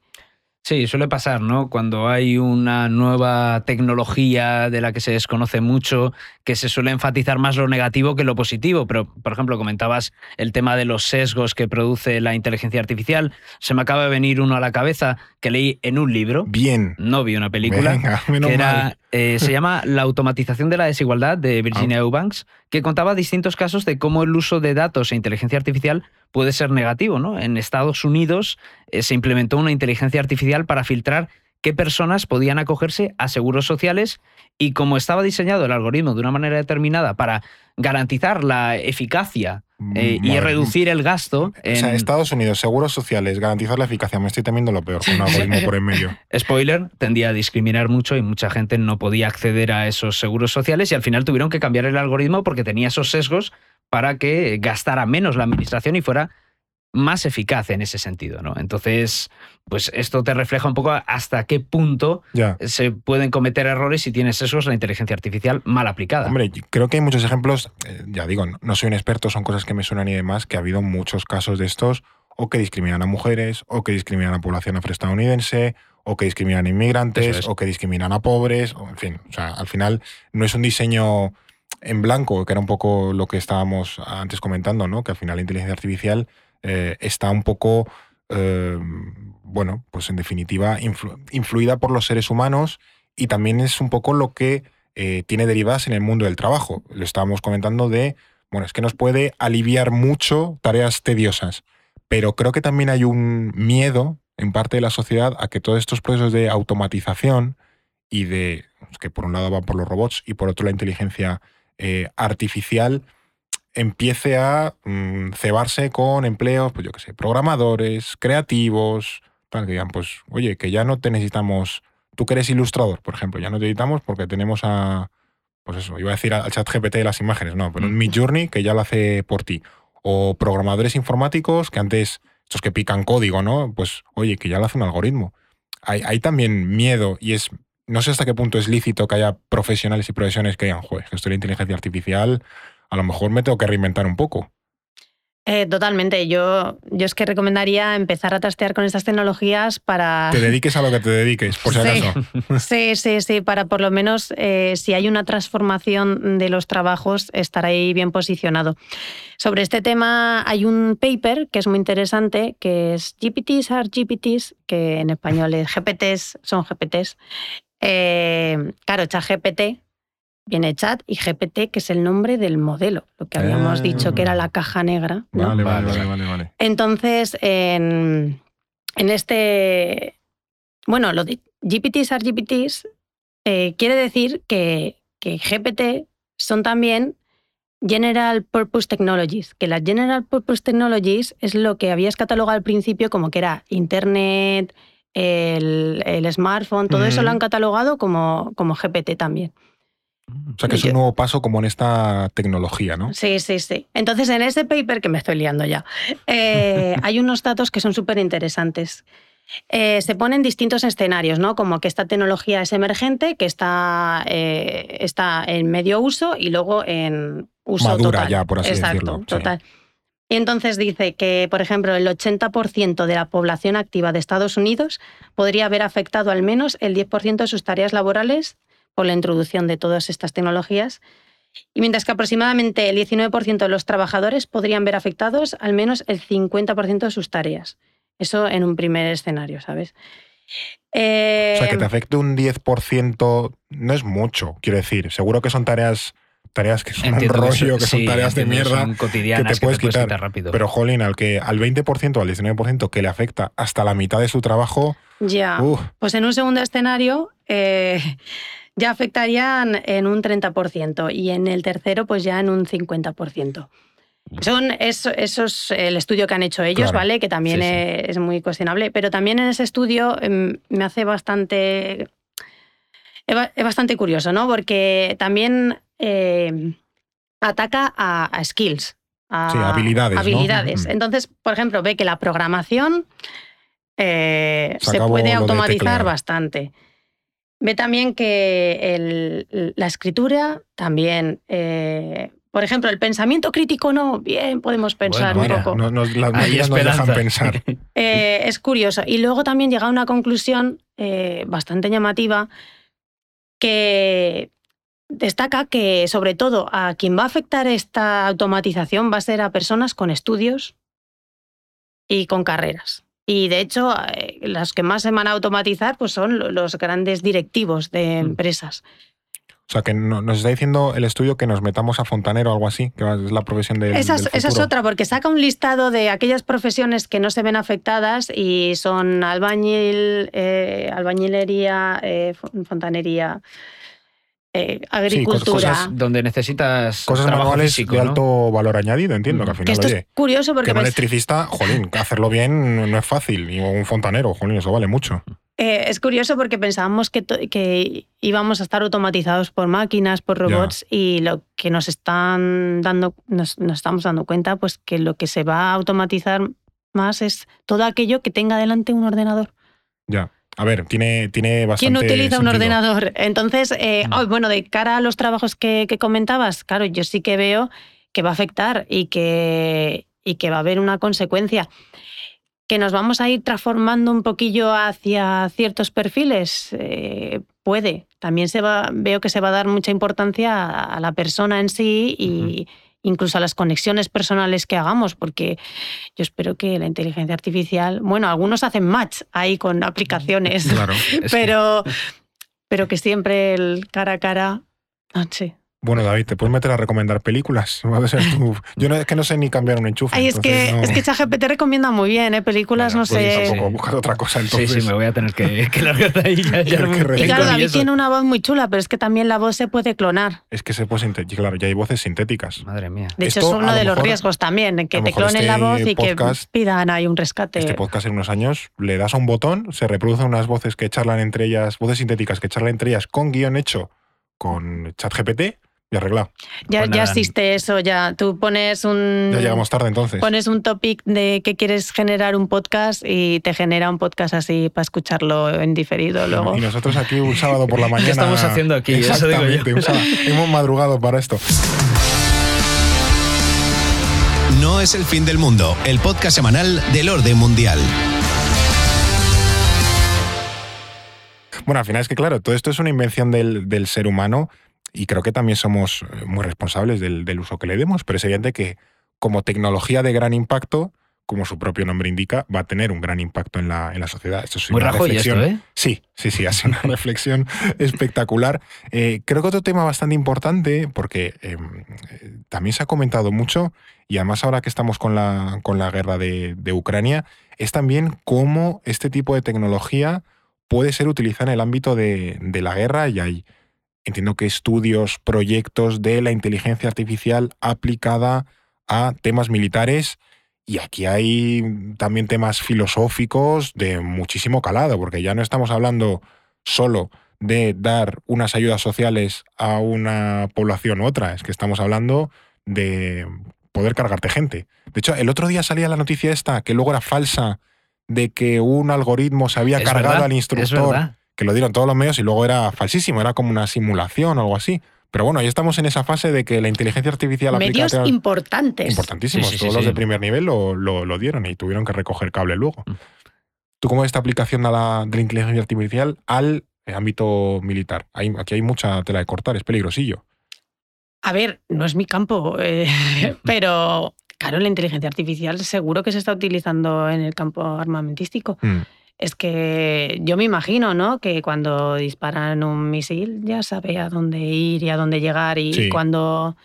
Sí, suele pasar, ¿no? Cuando hay una nueva tecnología de la que se desconoce mucho, que se suele enfatizar más lo negativo que lo positivo. Pero, por ejemplo, comentabas el tema de los sesgos que produce la inteligencia artificial. Se me acaba de venir uno a la cabeza que leí en un libro, Bien. no vi una película, Venga, menos que era, mal. Eh, se llama La automatización de la desigualdad de Virginia Ah. Eubanks, que contaba distintos casos de cómo el uso de datos e inteligencia artificial puede ser negativo. ¿no? En Estados Unidos eh, se implementó una inteligencia artificial para filtrar qué personas podían acogerse a seguros sociales y como estaba diseñado el algoritmo de una manera determinada para garantizar la eficacia eh, y Madre- reducir el gasto. O sea, Estados Unidos, seguros sociales, garantizar la eficacia. Me estoy temiendo lo peor con un algoritmo por en medio. Spoiler, tendía a discriminar mucho y mucha gente no podía acceder a esos seguros sociales y al final tuvieron que cambiar el algoritmo porque tenía esos sesgos para que gastara menos la administración y fuera más eficaz en ese sentido, ¿no? Entonces, pues esto te refleja un poco hasta qué punto Ya. se pueden cometer errores si tienes esos la inteligencia artificial mal aplicada. Hombre, creo que hay muchos ejemplos, eh, ya digo, no- no soy un experto, son cosas que me suenan y demás, que ha habido muchos casos de estos, o que discriminan a mujeres, o que discriminan a población afroestadounidense, o que discriminan a inmigrantes, es. o que discriminan a pobres, o en fin, o sea, al final no es un diseño en blanco, que era un poco lo que estábamos antes comentando, ¿no? Que al final la inteligencia artificial eh, está un poco, eh, bueno, pues en definitiva, influ- influida por los seres humanos y también es un poco lo que eh, tiene derivadas en el mundo del trabajo. Lo estábamos comentando de, bueno, es que nos puede aliviar mucho tareas tediosas, pero creo que también hay un miedo en parte de la sociedad a que todos estos procesos de automatización y de, que por un lado van por los robots y por otro la inteligencia artificial, empiece a mm, cebarse con empleos, pues yo qué sé, programadores, creativos, tal, que digan, pues, oye, que ya no te necesitamos, tú que eres ilustrador, por ejemplo, ya no te necesitamos porque tenemos a, pues eso, iba a decir al chat GPT de las imágenes, no, pero un Mm. Midjourney que ya lo hace por ti. O programadores informáticos que antes, estos que pican código, ¿no? Pues, oye, que ya lo hace un algoritmo. Hay, hay también miedo y es, no sé hasta qué punto es lícito que haya profesionales y profesiones que digan, que esto de la inteligencia artificial, a lo mejor me tengo que reinventar un poco. Eh, totalmente. Yo, yo es que recomendaría empezar a trastear con estas tecnologías para. Te dediques a lo que te dediques, por si Sí. acaso. Sí, sí, sí, para por lo menos eh, si hay una transformación de los trabajos, estar ahí bien posicionado. Sobre este tema hay un paper que es muy interesante, que es GPTs are GPTs, que en español es GPTs son GPTs. Eh, claro, ChatGPT viene chat y GPT, que es el nombre del modelo, lo que habíamos Ah. dicho que era la caja negra. ¿no? Vale, vale, Vale. vale, vale. Entonces, en, en este. Bueno, lo de GPTs are GPTs eh, quiere decir que, que GPT son también General Purpose Technologies, que las General Purpose Technologies es lo que habías catalogado al principio como que era Internet, el, el smartphone, todo eso lo han catalogado como, como GPT también. O sea que es un nuevo paso como en esta tecnología, ¿no? Sí, sí, sí. Entonces, en ese paper, que me estoy liando ya, eh, hay unos datos que son súper interesantes. Eh, se ponen distintos escenarios, ¿no? Como que esta tecnología es emergente, que está, eh, está en medio uso y luego en uso Madura total. ya, por así Exacto, decirlo, sí. total. Y entonces dice que, por ejemplo, el 80% de la población activa de Estados Unidos podría haber afectado al menos el 10% de sus tareas laborales por la introducción de todas estas tecnologías. Y mientras que aproximadamente el 19% de los trabajadores podrían ver afectados al menos el 50% de sus tareas. Eso en un primer escenario, ¿sabes? Eh, O sea, que te afecte un 10% no es mucho, quiero decir. Seguro que son tareas, tareas que son Entiendo un rollo, que son sí, tareas de entiendo que mierda. son cotidianas que te puedes quitar. rápido. Pero, jolín, al, que, al 20% o al 19% que le afecta hasta la mitad de su trabajo, ya. uf, Pues en un segundo escenario eh, ya afectarían en un 30% y en el tercero pues ya en un 50%. Son eso, eso es el estudio que han hecho ellos, Claro. ¿vale? Que también Sí, sí. Es, muy cuestionable. Pero también en ese estudio em, me hace bastante. Es ba- es bastante curioso, ¿no? Porque también eh, ataca a, a skills. A, Sí, habilidades, habilidades. Ujú. Entonces, por ejemplo, ve que la programación eh, Se puede automatizar bastante. Ve también que el- la escritura también. eh, por ejemplo, el pensamiento crítico no, bien, podemos pensar Bueno, un mira, poco. no- las máquinas nos dejan pensar. Eh, es curioso. Y luego también llega a una conclusión eh, bastante llamativa que destaca que sobre todo a quien va a afectar esta automatización va a ser a personas con estudios y con carreras. Y de hecho, eh, las que más se van a automatizar pues son lo- los grandes directivos de Mm. empresas. O sea, que no- nos está diciendo el estudio que nos metamos a fontanero o algo así, que es la profesión del, Esa es, esa otra, porque saca un listado de aquellas profesiones que no se ven afectadas y son albañil, eh, albañilería, eh, fon- fontanería, eh, agricultura. cosas- Donde necesitas Cosas manuales físico, de ¿no? alto valor añadido, entiendo, que al que final, esto oye, es curioso porque que un electricista, jolín, hacerlo bien no es fácil. Y un fontanero, jolín, eso vale mucho. eh, es curioso porque pensábamos que, íbamos a estar automatizados por máquinas, por Ya. robots, y lo que nos están dando, nos, nos estamos dando cuenta, pues que lo que se va a automatizar más es todo aquello que tenga delante un ordenador. Ya. A ver, tiene, tiene bastante. ¿Quién utiliza un ordenador? Entonces, eh, No. oh, bueno, de cara a los trabajos que, que comentabas, claro, yo sí que veo que va a afectar y que, y que va a haber una consecuencia. Que nos vamos a ir transformando un poquillo hacia ciertos perfiles, eh, puede. También se va, veo que se va a dar mucha importancia a, a la persona en sí y incluso a las conexiones personales que hagamos, porque yo espero que la inteligencia artificial, bueno, algunos hacen match ahí con aplicaciones, Claro. Es que- pero, pero que siempre el cara a cara. No sé. Bueno, David, ¿te puedes meter a recomendar películas? A tú- Yo no, es que no sé ni cambiar un enchufe. Ay, es que, entonces no- es que ChatGPT recomienda muy bien, ¿eh? películas, Bueno, no pues sé. Tampoco, buscar otra cosa Sí, entonces. sí, me voy a tener que, que largar de ahí. Ya, que Y claro, David tiene una voz muy chula, pero es que también la voz se puede clonar. Es que se puede sintetizar, claro, ya hay voces sintéticas. Madre mía. De hecho, Esto, es uno de los mejor- riesgos también, que te clonen la este voz y podcast- que pidan ahí un rescate. Este podcast en unos años le das a un botón, se reproducen unas voces que charlan entre ellas, voces sintéticas que charlan entre ellas con guion hecho con ChatGPT y arreglado. ya, Pues ya nada. existe eso, ya. Tú pones un. Ya llegamos tarde entonces. Pones un topic de que quieres generar un podcast y te genera un podcast así para escucharlo en diferido luego. Y nosotros aquí un sábado por la mañana. estamos haciendo aquí? Eso digo yo. Exactamente, un sábado. Hemos madrugado para esto. No es el fin del mundo, el podcast semanal del orden mundial. Bueno, al final es que, claro, todo esto es una invención del, del ser humano y creo que también somos eh, muy responsables del, del uso que le demos, pero es evidente que como tecnología de gran impacto, como su propio nombre indica, va a tener un gran impacto en la, en la sociedad. Esto es Muy una reflexión. esto, ¿eh? Sí, sí, sí, hace una reflexión espectacular. Eh, creo que otro tema bastante importante, porque eh, también se ha comentado mucho, y además ahora que estamos con la, con la guerra de, de Ucrania, es también cómo este tipo de tecnología puede ser utilizada en el ámbito de, de la guerra y hay, entiendo que estudios, proyectos de la inteligencia artificial aplicada a temas militares y aquí hay también temas filosóficos de muchísimo calado, porque ya no estamos hablando solo de dar unas ayudas sociales a una población u otra, es que estamos hablando de poder cargarte gente. De hecho, el otro día salía la noticia esta, que luego era falsa, de que un algoritmo se había Es cargado verdad, al instructor. Que lo dieron todos los medios y luego era falsísimo, era como una simulación o algo así. Pero bueno, ya estamos en esa fase de que la inteligencia artificial Medios aplicada importantes. importantísimos. Sí, sí, sí, Todos los de primer nivel lo, lo- lo dieron y tuvieron que recoger cable luego. Mm. ¿Tú cómo ves esta aplicación a la- de la inteligencia artificial al eh, ámbito militar? Hay- aquí hay mucha tela de cortar, es peligrosillo. A ver, no es mi campo, eh, pero claro, la inteligencia artificial seguro que se está utilizando en el campo armamentístico. Mm. Es que yo me imagino, ¿no? Que cuando disparan un misil ya sabe a dónde ir y a dónde llegar y Sí. cuando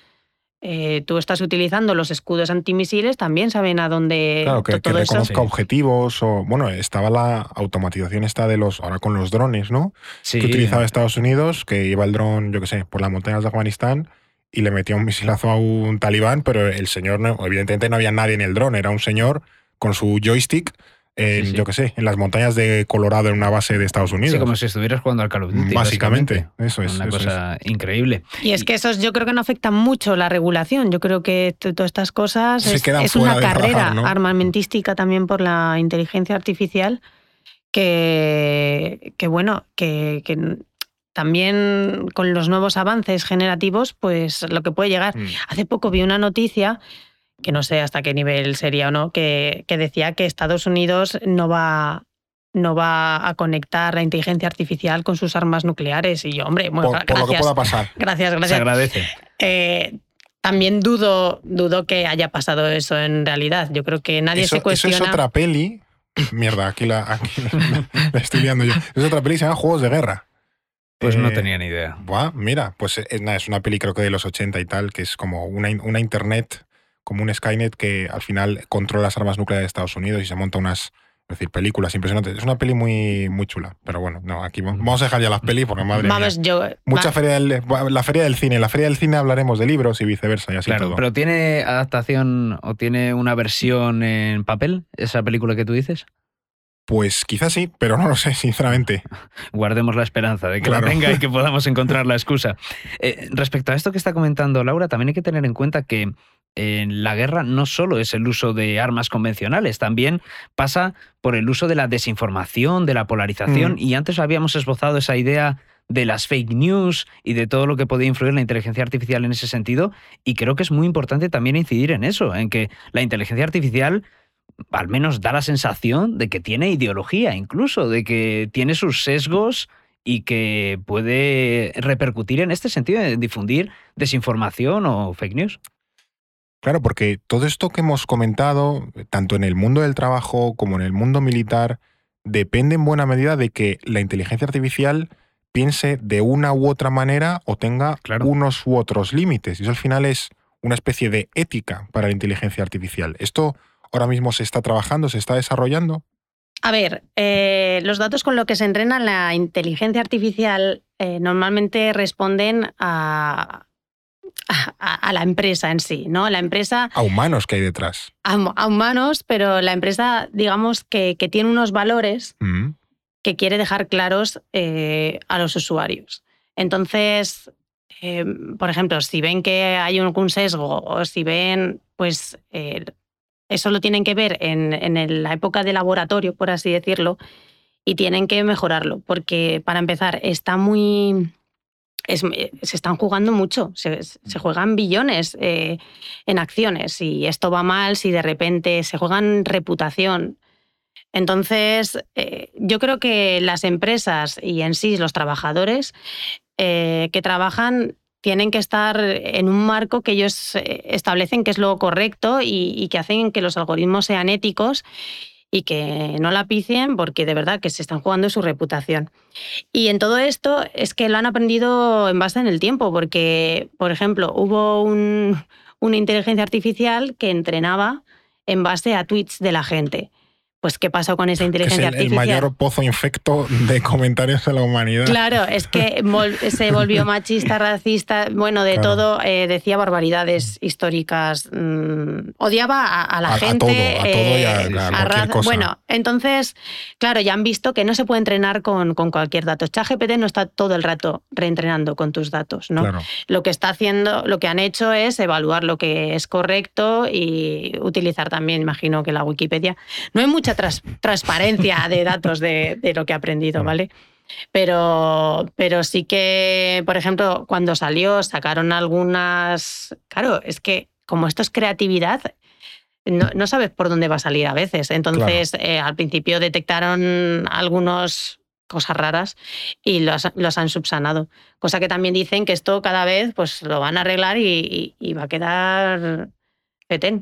eh, tú estás utilizando los escudos antimisiles también saben a dónde Claro, que, eso. reconozca Sí. objetivos o... Bueno, estaba la automatización esta de los... Ahora con los drones, ¿no? Sí. Que utilizaba Estados Unidos, que iba el dron, yo qué sé, por las montañas de Afganistán y le metía un misilazo a un talibán, pero el señor, no- evidentemente no había nadie en el dron, era un señor con su joystick en, Sí, sí. yo qué sé, en las montañas de Colorado en una base de Estados Unidos. Sí, como si estuvieras jugando al Call of Duty. Básicamente, eso es, Una eso cosa increíble. Y es que esos yo creo que no afectan mucho la regulación. Yo creo que todas estas cosas Se es, es una carrera ¿no? armamentística también por la inteligencia artificial que, que bueno, que, que también con los nuevos avances generativos, pues lo que puede llegar. Mm. Hace poco vi una noticia, que no sé hasta qué nivel sería o no, que, que decía que Estados Unidos no va, no va a conectar la inteligencia artificial con sus armas nucleares. Y yo, hombre, bueno, por, por lo que gracias. pueda pasar. Gracias, Se gracias. agradece. Eh, también dudo, dudo que haya pasado eso en realidad. Yo creo que nadie Eso, se eso cuestiona. es otra peli. Mierda, aquí la, aquí la- la estoy liando yo. Es otra peli, se llama Juegos de Guerra. Pues no Eh, tenía ni idea. Buah, mira, pues es, nada, es una peli creo que de los 80 y tal, que es como una, una internet, como un Skynet que al final controla las armas nucleares de Estados Unidos y se monta unas es decir, películas impresionantes. Es una peli muy, muy chula. Pero bueno, no, aquí va- vamos a dejar ya las pelis porque madre Vamos, mía. yo. Mucha va- feria del, la feria del cine. En la feria del cine hablaremos de libros y viceversa y así Claro, todo. pero ¿tiene adaptación o tiene una versión en papel, esa película que tú dices? Pues quizás sí, pero no lo sé, sinceramente. Guardemos la esperanza de que Claro. la tenga y que podamos encontrar la excusa. Eh, respecto a esto que está comentando Laura, también hay que tener en cuenta que en la guerra no solo es el uso de armas convencionales, también pasa por el uso de la desinformación, de la polarización, Mm. y antes habíamos esbozado esa idea de las fake news y de todo lo que podía influir la inteligencia artificial en ese sentido, y creo que es muy importante también incidir en eso, en que la inteligencia artificial al menos da la sensación de que tiene ideología, incluso, de que tiene sus sesgos y que puede repercutir en este sentido de difundir desinformación o fake news. Claro, porque todo esto que hemos comentado, tanto en el mundo del trabajo como en el mundo militar, depende en buena medida de que la inteligencia artificial piense de una u otra manera o tenga Claro. unos u otros límites. Y eso al final es una especie de ética para la inteligencia artificial. ¿Esto ahora mismo se está trabajando, se está desarrollando? A ver, eh, los datos con los que se entrena la inteligencia artificial eh, normalmente responden a, a, a la empresa en sí, ¿no? La empresa A humanos que hay detrás. a, a humanos, pero la empresa, digamos, que, que tiene unos valores Mm. que quiere dejar claros eh, a los usuarios. Entonces, eh, por ejemplo, si ven que hay algún sesgo o si ven, pues eh, eso lo tienen que ver en, en la época de laboratorio, por así decirlo, y tienen que mejorarlo, porque para empezar, está muy... es- se están jugando mucho, se, se juegan billones eh, en acciones. Si esto va mal, si de repente se juegan reputación, entonces, eh, yo creo que las empresas y en sí los trabajadores eh, que trabajan tienen que estar en un marco que ellos establecen que es lo correcto y, y que hacen que los algoritmos sean éticos y que no la picien porque de verdad que se están jugando su reputación. Y en todo esto es que lo han aprendido en base en el tiempo, porque, por ejemplo, hubo un- una inteligencia artificial que entrenaba en base a tweets de la gente. Pues, ¿qué pasó con esa Que es inteligencia el, el artificial? mayor pozo infecto de comentarios de la humanidad. Claro, es que vol- se volvió machista, racista, bueno, de Claro. todo, eh, decía barbaridades históricas, mm, odiaba a, a la A- a gente. todo, a todo y a- eh. Bueno, entonces, claro, ya han visto que no se puede entrenar con, con cualquier dato. ChatGPT no está todo el rato reentrenando con tus datos, ¿no? Claro. Lo que está haciendo, lo que han hecho es evaluar lo que es correcto y utilizar también, imagino que la Wikipedia. No hay mucha transparencia de datos de, de lo que ha aprendido. ¿vale? Pero, pero sí que, por ejemplo, cuando salió, sacaron algunas. Claro, es que como esto es creatividad, no, no sabes por dónde va a salir a veces. Entonces, eh, al principio detectaron algunos cosas raras y los, los han subsanado. Cosa que también dicen que esto cada vez pues lo van a arreglar y, y- y va a quedar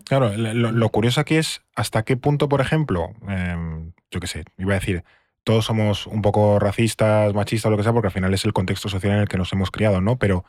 Claro, lo, lo curioso aquí es hasta qué punto, por ejemplo, em, yo qué sé, iba a decir, todos somos un poco racistas, machistas, lo que sea, porque al final es el contexto social en el que nos hemos criado, ¿no? Pero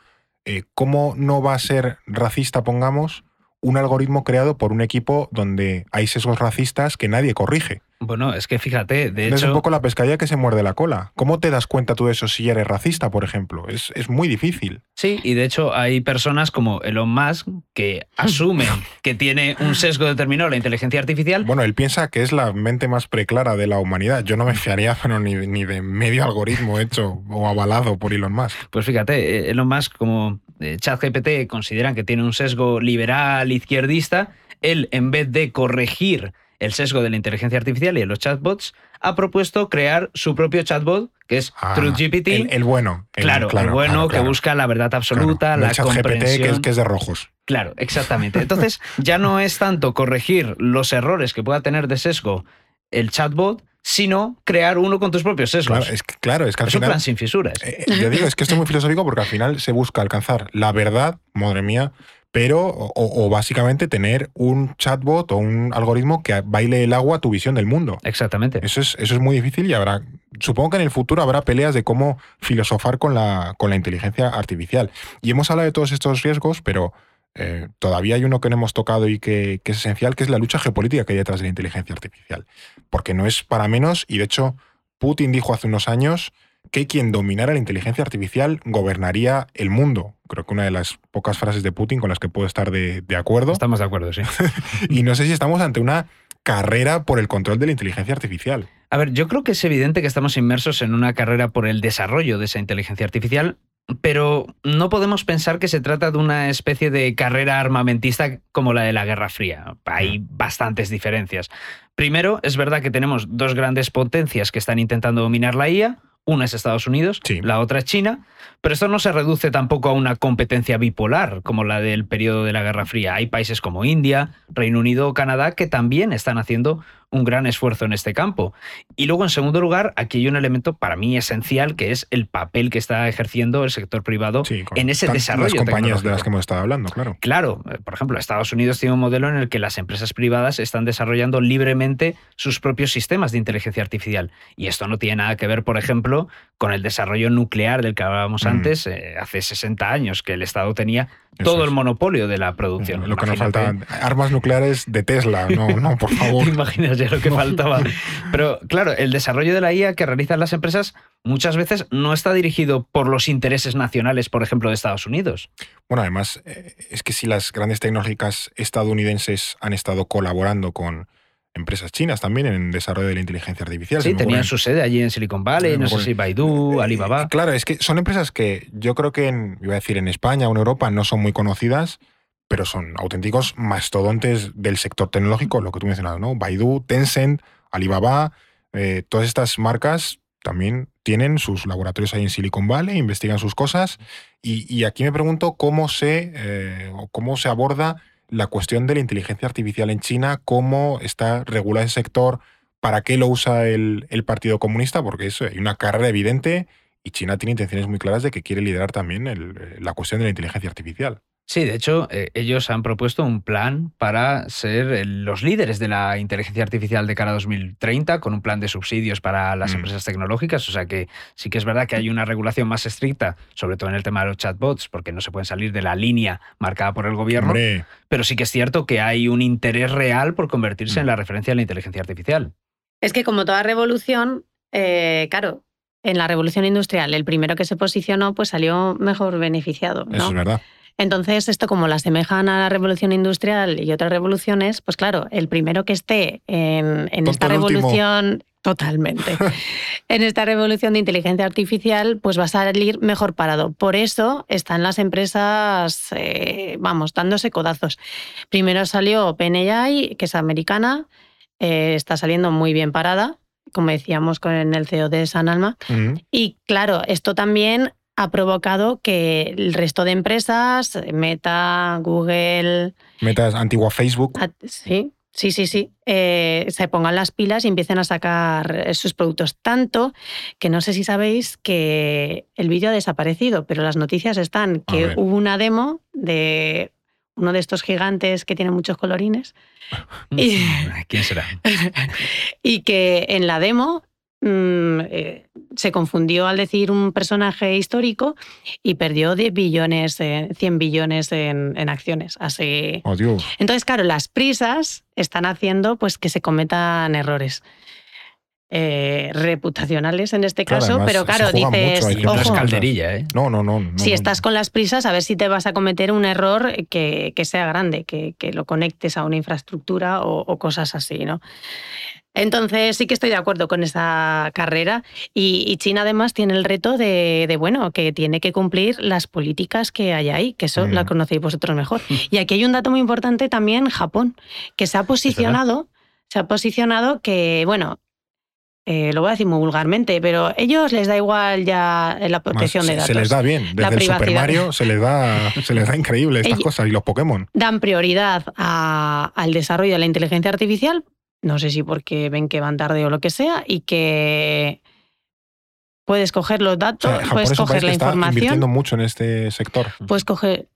eh, ¿cómo no va a ser racista, pongamos, un algoritmo creado por un equipo donde hay sesgos racistas que nadie corrige? Bueno, es que fíjate, de es hecho, un poco la pescadilla que se muerde la cola. ¿Cómo te das cuenta tú de eso si eres racista, por ejemplo? Es, es muy difícil. sí, y de hecho hay personas como Elon Musk que asumen que tiene un sesgo determinado la inteligencia artificial. Bueno, él piensa que es la mente más preclara de la humanidad. Yo no me fiaría pero ni, ni de medio algoritmo hecho o avalado por Elon Musk. Pues fíjate, eh, Elon Musk como eh, ChatGPT consideran que tiene un sesgo liberal, izquierdista, él en vez de corregir el sesgo de la inteligencia artificial y de los chatbots, ha propuesto crear su propio chatbot, que es Ah, TruthGPT. El, el bueno. el- claro, el bueno claro, que claro, busca la verdad absoluta, claro. La el chat GPT comprensión. que es, que es de rojos. Claro, exactamente. Entonces, ya no es tanto corregir los errores que pueda tener de sesgo el chatbot, sino crear uno con tus propios sesgos. Claro, es que, claro, es que al es un final. plan sin fisuras. eh, yo digo, es que esto es muy filosófico porque al final se busca alcanzar la verdad, madre mía, pero, o, o básicamente tener un chatbot o un algoritmo que baile el agua a tu visión del mundo. Exactamente. Eso es, eso es muy difícil y habrá. Supongo que en el futuro habrá peleas de cómo filosofar con la, con la inteligencia artificial. Y hemos hablado de todos estos riesgos, pero eh, todavía hay uno que no hemos tocado y que, que es esencial, que es la lucha geopolítica que hay detrás de la inteligencia artificial. Porque no es para menos, y de hecho, Putin dijo hace unos años que quien dominara la inteligencia artificial gobernaría el mundo. Creo que una de las pocas frases de Putin con las que puedo estar de, de acuerdo. Estamos de acuerdo, sí. Y no sé si estamos ante una carrera por el control de la inteligencia artificial. A ver, yo creo que es evidente que estamos inmersos en una carrera por el desarrollo de esa inteligencia artificial, pero no podemos pensar que se trata de una especie de carrera armamentista como la de la Guerra Fría. Hay bastantes diferencias. Primero, es verdad que tenemos dos grandes potencias que están intentando dominar la IA. Una es Estados Unidos, Sí. la otra es China, pero esto no se reduce tampoco a una competencia bipolar como la del periodo de la Guerra Fría. Hay países como India, Reino Unido o Canadá que también están haciendo un gran esfuerzo en este campo. Y luego, en segundo lugar, aquí hay un elemento para mí esencial que es el papel que está ejerciendo el sector privado Sí, en ese desarrollo. Las compañías de las que hemos estado hablando, claro. Claro, eh, por ejemplo, Estados Unidos tiene un modelo en el que las empresas privadas están desarrollando libremente sus propios sistemas de inteligencia artificial. Y esto no tiene nada que ver, por ejemplo, con el desarrollo nuclear del que hablábamos Mm. antes, eh, hace 60 años, que el Estado tenía Eso todo es. el monopolio de la producción. Lo que nos Imagínate. falta, armas nucleares de Tesla, no, no, por favor. ¿Te imaginas ya lo que faltaba? Pero claro, el desarrollo de la IA que realizan las empresas muchas veces no está dirigido por los intereses nacionales, por ejemplo, de Estados Unidos. Bueno, además, eh, es que si las grandes tecnológicas estadounidenses han estado colaborando con empresas chinas también en el desarrollo de la inteligencia artificial. Sí, tenían ocurren- su sede allí en Silicon Valley, no sé si Baidu, Eh, Alibaba. Claro, es que son empresas que yo creo que en, iba a decir en España o en Europa no son muy conocidas, pero son auténticos mastodontes del sector tecnológico, lo que tú mencionabas, ¿no? Baidu, Tencent, Alibaba, eh, todas estas marcas también tienen sus laboratorios ahí en Silicon Valley, investigan sus cosas. Y, aquí me pregunto cómo se, eh, cómo se aborda la cuestión de la inteligencia artificial en China, cómo está regulado ese sector, para qué lo usa el, Partido Comunista, porque eso, hay una carrera evidente y China tiene intenciones muy claras de que quiere liderar también la cuestión de la inteligencia artificial. Sí, de hecho, eh, ellos han propuesto un plan para ser los líderes de la inteligencia artificial de cara a 2030, con un plan de subsidios para las Mm. empresas tecnológicas. O sea que sí que es verdad que hay una regulación más estricta, sobre todo en el tema de los chatbots, porque no se pueden salir de la línea marcada por el gobierno. Hombre, Pero sí que es cierto que hay un interés real por convertirse Mm. en la referencia de la inteligencia artificial. Es que como toda revolución, eh, claro, en la revolución industrial, el primero que se posicionó pues salió mejor beneficiado. ¿no? eso es verdad. Entonces, esto como la asemejan a la revolución industrial y otras revoluciones, pues claro, el primero que esté en, esta último. revolución, totalmente, en esta revolución de inteligencia artificial, pues va a salir mejor parado. Por eso están las empresas, eh, vamos, dándose codazos. Primero salió OpenAI, que es americana, eh, está saliendo muy bien parada, como decíamos con el CEO de San Alma. Y claro, esto también ha provocado que el resto de empresas, Meta, Google, Metas antigua Facebook. a- sí, sí, sí, sí, eh, se pongan las pilas y empiecen a sacar sus productos. Tanto que no sé si sabéis que el vídeo ha desaparecido, pero las noticias están que hubo una demo de uno de estos gigantes que tienen muchos colorines Y- ¿Quién será? y que en la demo mm, eh, se confundió al decir un personaje histórico y perdió de billones, eh, 100 billones en, en acciones. Así. Oh, Dios. Entonces, claro, las prisas están haciendo pues, que se cometan errores. eh, reputacionales en este Claro, caso, pero claro, mucho, dices, no ojo, calderilla, ¿eh? No, no, no. no, si no. estás con las prisas, a ver si te vas a cometer un error que, que sea grande, que, que lo conectes a una infraestructura o, o cosas así, ¿no? Entonces sí que estoy de acuerdo con esa carrera y, y China además tiene el reto de, de, bueno, que tiene que cumplir las políticas que hay ahí, que eso Mm. la conocéis vosotros mejor. Y aquí hay un dato muy importante también, Japón, que se ha posicionado, se ha posicionado que, bueno, eh, lo voy a decir muy vulgarmente, pero ellos les da igual ya la protección de datos. se les da bien. La Desde el Super privacidad. Mario se les da, se les da increíble estas cosas y los Pokémon. dan prioridad a- al desarrollo de la inteligencia artificial, no sé si porque ven que van tarde o lo que sea, y que puedes coger los O datos, sea, Japón puedes coger país que la está invirtiendo información, mucho en este sector. puedes coger,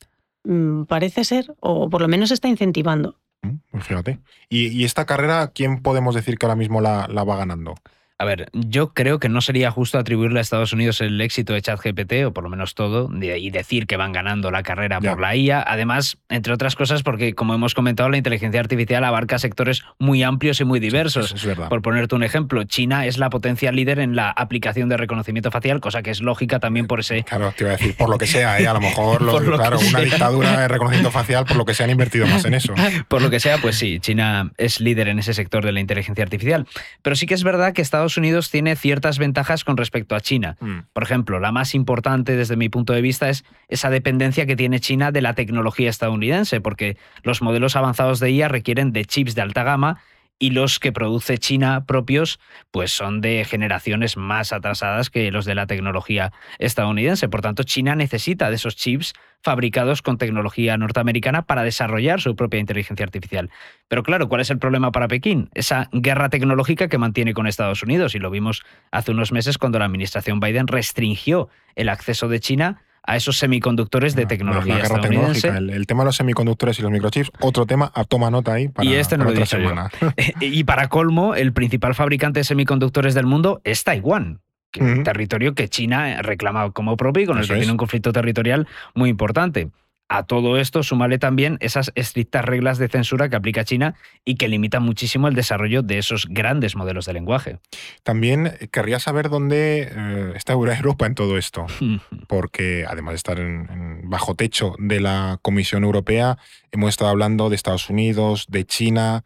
mm, parece ser, o por lo menos está incentivando. Mm, Pues fíjate. Y, y esta carrera, ¿quién podemos decir que ahora mismo la, la va ganando? A ver, yo creo que no sería justo atribuirle a Estados Unidos el éxito de ChatGPT, o por lo menos todo, y decir que van ganando la carrera por la IA. Además, entre otras cosas, porque como hemos comentado, la inteligencia artificial abarca sectores muy amplios y muy diversos. Es verdad. Por ponerte un ejemplo, China es la potencia líder en la aplicación de reconocimiento facial, cosa que es lógica también por ese Claro, te iba a decir, por lo que sea, ¿eh? a lo mejor los- Por lo que claro, una sea. dictadura de reconocimiento facial, por lo que se han invertido más en eso. Por lo que sea, pues sí, China es líder en ese sector de la inteligencia artificial. Pero sí que es verdad que Estados Estados Unidos tiene ciertas ventajas con respecto a China. Mm. Por ejemplo, la más importante desde mi punto de vista es esa dependencia que tiene China de la tecnología estadounidense, porque los modelos avanzados de IA requieren de chips de alta gama y los que produce China propios pues son de generaciones más atrasadas que los de la tecnología estadounidense. Por tanto, China necesita de esos chips fabricados con tecnología norteamericana para desarrollar su propia inteligencia artificial. Pero claro, ¿cuál es el problema para Pekín? Esa guerra tecnológica que mantiene con Estados Unidos y lo vimos hace unos meses cuando la administración Biden restringió el acceso de China a esos semiconductores de La- tecnología la guerra estadounidense. tecnológica, el, el tema de los semiconductores y los microchips, otro tema, toma nota ahí para, Y este no para lo otra dicho yo. semana. Y para colmo, el principal fabricante de semiconductores del mundo es Taiwán, que- territorio que China reclama como propio y con el que es. tiene un conflicto territorial muy importante. A todo esto, súmale también esas estrictas reglas de censura que aplica China y que limitan muchísimo el desarrollo de esos grandes modelos de lenguaje. También eh, querría saber dónde eh, está Europa en todo esto. porque además de estar en, en bajo techo de la Comisión Europea, hemos estado hablando de Estados Unidos, de China.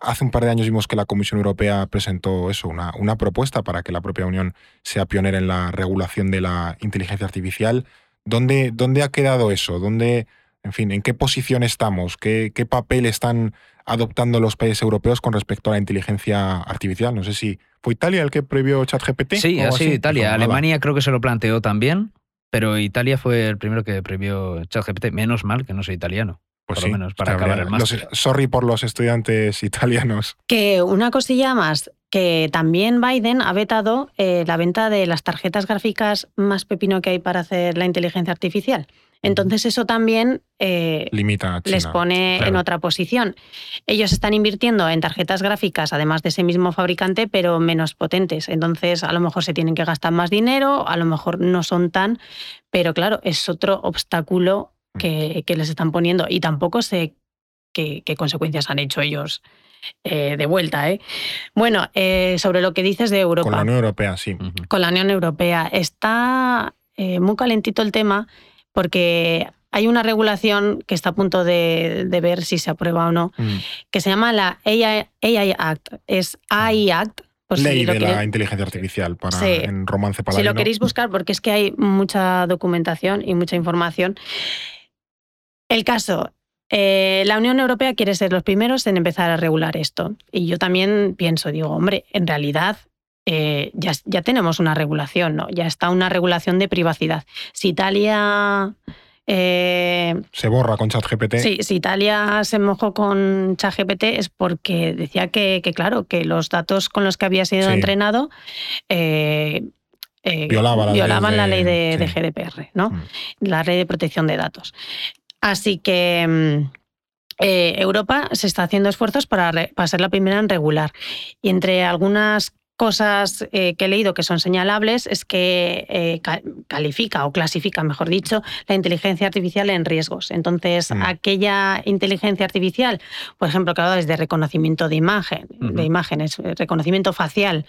Hace un par de años vimos que la Comisión Europea presentó eso, una, una propuesta para que la propia Unión sea pionera en la regulación de la inteligencia artificial. ¿Dónde, dónde ha quedado eso? ¿Dónde, en fin, en qué posición estamos? ¿Qué, qué papel están adoptando los países europeos con respecto a la inteligencia artificial? No sé si fue Italia el que prohibió ChatGPT. Sí, así. Italia. Alemania creo que se lo planteó también, pero Italia fue el primero que prohibió ChatGPT. Menos mal que no soy italiano. Pues por sí, lo menos para acabar habría- el los- máster. sorry por los estudiantes italianos. Que una cosilla más, que también Biden ha vetado eh, la venta de las tarjetas gráficas más pepino que hay para hacer la inteligencia artificial. Entonces eso también eh, Limita a China. les pone claro. en otra posición. Ellos están invirtiendo en tarjetas gráficas, además de ese mismo fabricante, pero menos potentes. Entonces, a lo mejor se tienen que gastar más dinero, a lo mejor no son tan, pero claro, es otro obstáculo que, que les están poniendo. Y tampoco sé qué, qué consecuencias han hecho ellos eh, de vuelta. ¿eh? Bueno, eh, sobre lo que dices de Europa Con la Unión Europea, sí. Con la Unión Europea. Está eh, muy calentito el tema porque hay una regulación que está a punto de, de ver si se aprueba o no, Mm. que se llama la AI, AI Act. Es AI Act. pues si Ley de queréis- la inteligencia artificial para Sí. en romance si paladino. lo queréis buscar, porque es que hay mucha documentación y mucha información. El caso, eh, la Unión Europea quiere ser los primeros en empezar a regular esto. Y yo también pienso, digo, hombre, en realidad eh, ya, ya tenemos una regulación, ¿no? Ya está una regulación de privacidad. Si Italia... eh, Se borra con ChatGPT. Sí, si Italia se mojó con ChatGPT es porque decía que, que, claro, que los datos con los que había sido Sí. entrenado eh, Violaba la ley violaban la ley de. GDPR, ¿no? Mm. La ley de protección de datos. Así que mm, eh, Europa se está haciendo esfuerzos para, re- para ser la primera en regular. Y entre algunas cosas eh, que he leído que son señalables es que eh, ca- califica o clasifica, mejor dicho, la inteligencia artificial en riesgos. Entonces, Mm. aquella inteligencia artificial, por ejemplo, que habla de reconocimiento de imagen, de imágenes, reconocimiento facial,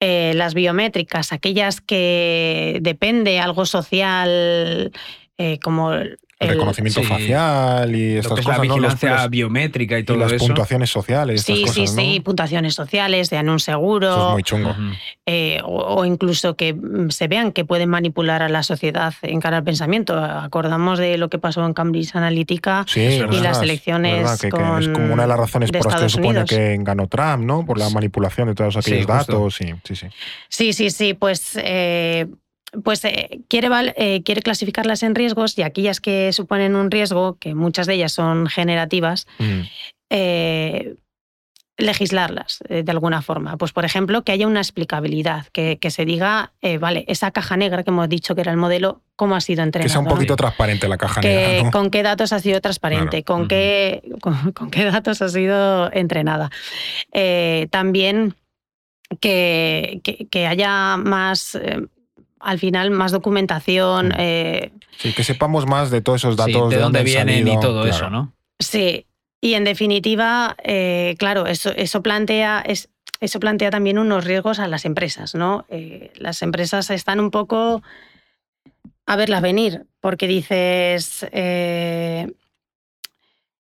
eh, las biométricas, aquellas que depende algo social, eh, como el, reconocimiento sí. facial y Lo estas que es cosas, la ¿no? Los- vigilancia biométrica y y todo las eso. puntuaciones sociales, estas Sí, cosas, sí, ¿no? sí, puntuaciones sociales, de un Eso seguro, es muy chungo. Eh, o, o incluso que mm, se vean que pueden manipular a la sociedad en cara al pensamiento. Acordamos de lo que pasó en Cambridge Analytica. Sí, Y es las elecciones verdad, que, que es con- como una de las razones de por las que se Estados supone Unidos. que ganó Trump, ¿no? Por la manipulación de todos aquellos Sí, datos. Sí, sí, sí. Sí, sí, sí, pues, eh, pues eh, quiere, eh, quiere clasificarlas en riesgos y aquellas que suponen un riesgo, que muchas de ellas son generativas, Mm. eh, legislarlas de alguna forma. Pues, por ejemplo, que haya una explicabilidad, que, que se diga, eh, vale, esa caja negra que hemos dicho que era el modelo, ¿cómo ha sido entrenado? Que sea un ¿no? poquito transparente la caja que- negra, ¿no? con qué datos ha sido transparente, Claro. con, qué, con, con qué datos ha sido entrenada. Eh, también que, que- que haya más, eh, al final, más documentación. Mm. eh, Sí, que sepamos más de todos esos Sí, datos. de dónde han vienen y todo claro. eso, ¿no? sí, y en definitiva, eh, claro, eso, eso plantea... Es, eso plantea también unos riesgos a las empresas, ¿no? Eh, las empresas están un poco a verlas venir, porque dices, eh,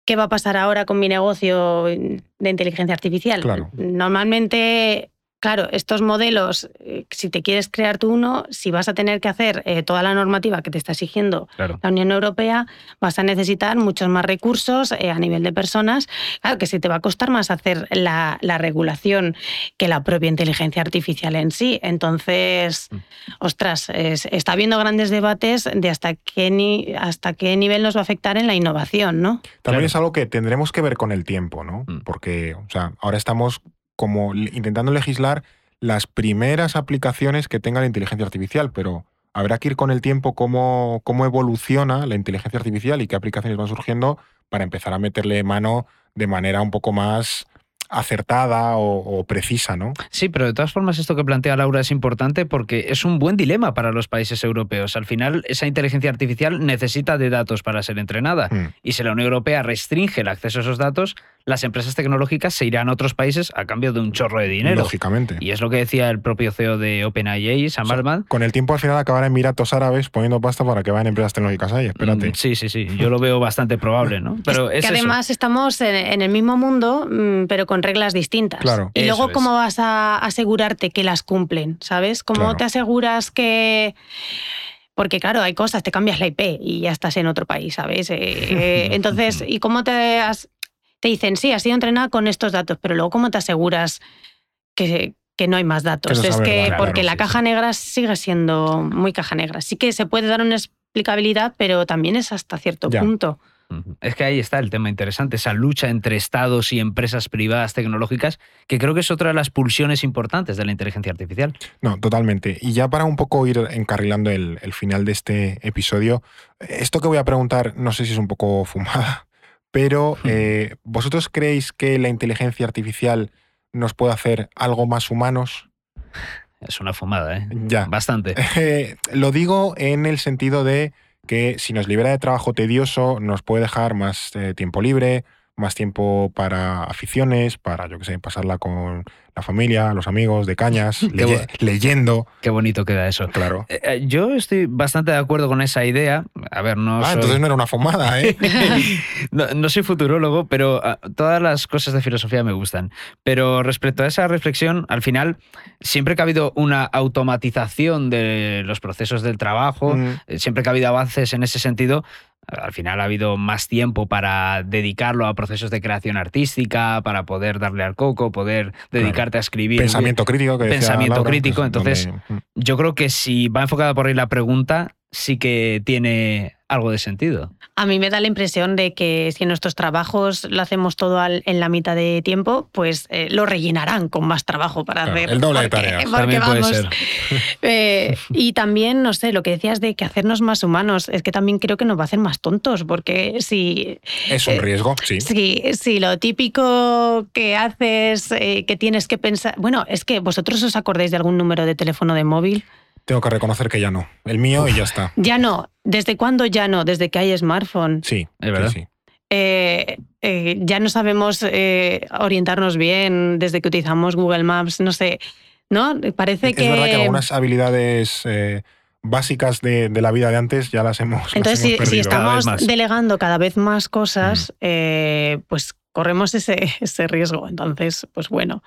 ¿qué va a pasar ahora con mi negocio de inteligencia artificial? Claro. Normalmente Claro, estos modelos, eh, si te quieres crear tú uno, si vas a tener que hacer eh, toda la normativa que te está exigiendo Claro. la Unión Europea, vas a necesitar muchos más recursos eh, a nivel de personas. Claro, que si te va a costar más hacer la, la regulación que la propia inteligencia artificial en sí. Entonces, Mm. ostras, es- está habiendo grandes debates de hasta qué, ni, hasta qué nivel nos va a afectar en la innovación, ¿no? También Claro. es algo que tendremos que ver con el tiempo, ¿no? Mm. Porque, o sea, ahora estamos como intentando legislar las primeras aplicaciones que tenga la inteligencia artificial, pero habrá que ir con el tiempo cómo, cómo evoluciona la inteligencia artificial y qué aplicaciones van surgiendo para empezar a meterle mano de manera un poco más acertada o, o precisa, ¿no? Sí, pero de todas formas esto que plantea Laura es importante porque es un buen dilema para los países europeos. Al final, esa inteligencia artificial necesita de datos para ser entrenada. Mm. Y si la Unión Europea restringe el acceso a esos datos, las empresas tecnológicas se irán a otros países a cambio de un chorro de dinero. Lógicamente. Y es lo que decía el propio CEO de OpenAI, Sam O sea, Altman. Con el tiempo al final acabará en Emiratos Árabes poniendo pasta para que vayan empresas tecnológicas ahí, espérate. Mm, Sí, sí, sí. Yo lo veo bastante probable, ¿no? Pero es que eso. además estamos en, en el mismo mundo, mm, pero con reglas distintas. Claro. Y Eso luego, es. ¿cómo vas a asegurarte que las cumplen? ¿Sabes? ¿Cómo Claro. te aseguras que.? Porque, claro, hay cosas, te cambias la IP y ya estás en otro país, ¿sabes? Eh, eh, entonces, ¿y cómo te has- Te dicen, sí, has sido entrenada con estos datos, pero luego, ¿cómo te aseguras que, que no hay más datos? es que, verdad, porque claro, la sí, caja sí. negra sigue siendo muy caja negra. Sí que se puede dar una explicabilidad, pero también es hasta cierto Ya. punto. Es que ahí está el tema interesante, esa lucha entre estados y empresas privadas tecnológicas, que creo que es otra de las pulsiones importantes de la inteligencia artificial. No, totalmente. Y ya para un poco ir encarrilando el, el final de este episodio, esto que voy a preguntar no sé si es un poco fumada, pero eh, ¿vosotros creéis que la inteligencia artificial nos puede hacer algo más humanos? Es una fumada, ¿eh? Ya. Bastante. Eh, lo digo en el sentido de que si nos libera de trabajo tedioso, nos puede dejar más eh, tiempo libre, más tiempo para aficiones, para, yo qué sé, pasarla con la familia, los amigos, de cañas, leye- leyendo. Qué bonito queda eso. Claro. Eh, eh, Yo estoy bastante de acuerdo con esa idea. A ver, no Ah, soy... entonces no era una fumada, ¿eh? no, no soy futurólogo, pero ah, todas las cosas de filosofía me gustan. Pero respecto a esa reflexión, al final, siempre que ha habido una automatización de los procesos del trabajo, Mm, eh, siempre que ha habido avances en ese sentido, al final ha habido más tiempo para dedicarlo a procesos de creación artística, para poder darle al coco, poder dedicarte a escribir. Pensamiento crítico que Pensamiento Laura, crítico, entonces- donde- mm. Yo creo que si va enfocada por ahí la pregunta, sí que tiene algo de sentido. A mí me da la impresión de que si nuestros trabajos lo hacemos todo al- en la mitad de tiempo, pues eh, lo rellenarán con más trabajo para Claro, hacer. el doble de tareas. porque También puede vamos, ser. eh, y también, no sé, lo que decías de que hacernos más humanos, es que también creo que nos va a hacer más tontos, porque si, Es un Eh, riesgo, sí. si, si lo típico que haces, eh, que tienes que pensar. Bueno, es que vosotros os acordáis de algún número de teléfono de móvil. Tengo que reconocer que ya no. El mío y ya está. Ya no. ¿Desde cuándo ya no? Desde que hay smartphone. Sí, Es verdad. sí, sí. eh, eh, ya no sabemos eh, orientarnos bien desde que utilizamos Google Maps, no sé, ¿no? Parece Es que... verdad que algunas habilidades eh, básicas de, de la vida de antes ya las hemos, las Entonces, hemos si, perdido. Estamos delegando cada vez más cosas, Mm. eh, pues corremos ese, ese riesgo. Entonces, pues bueno,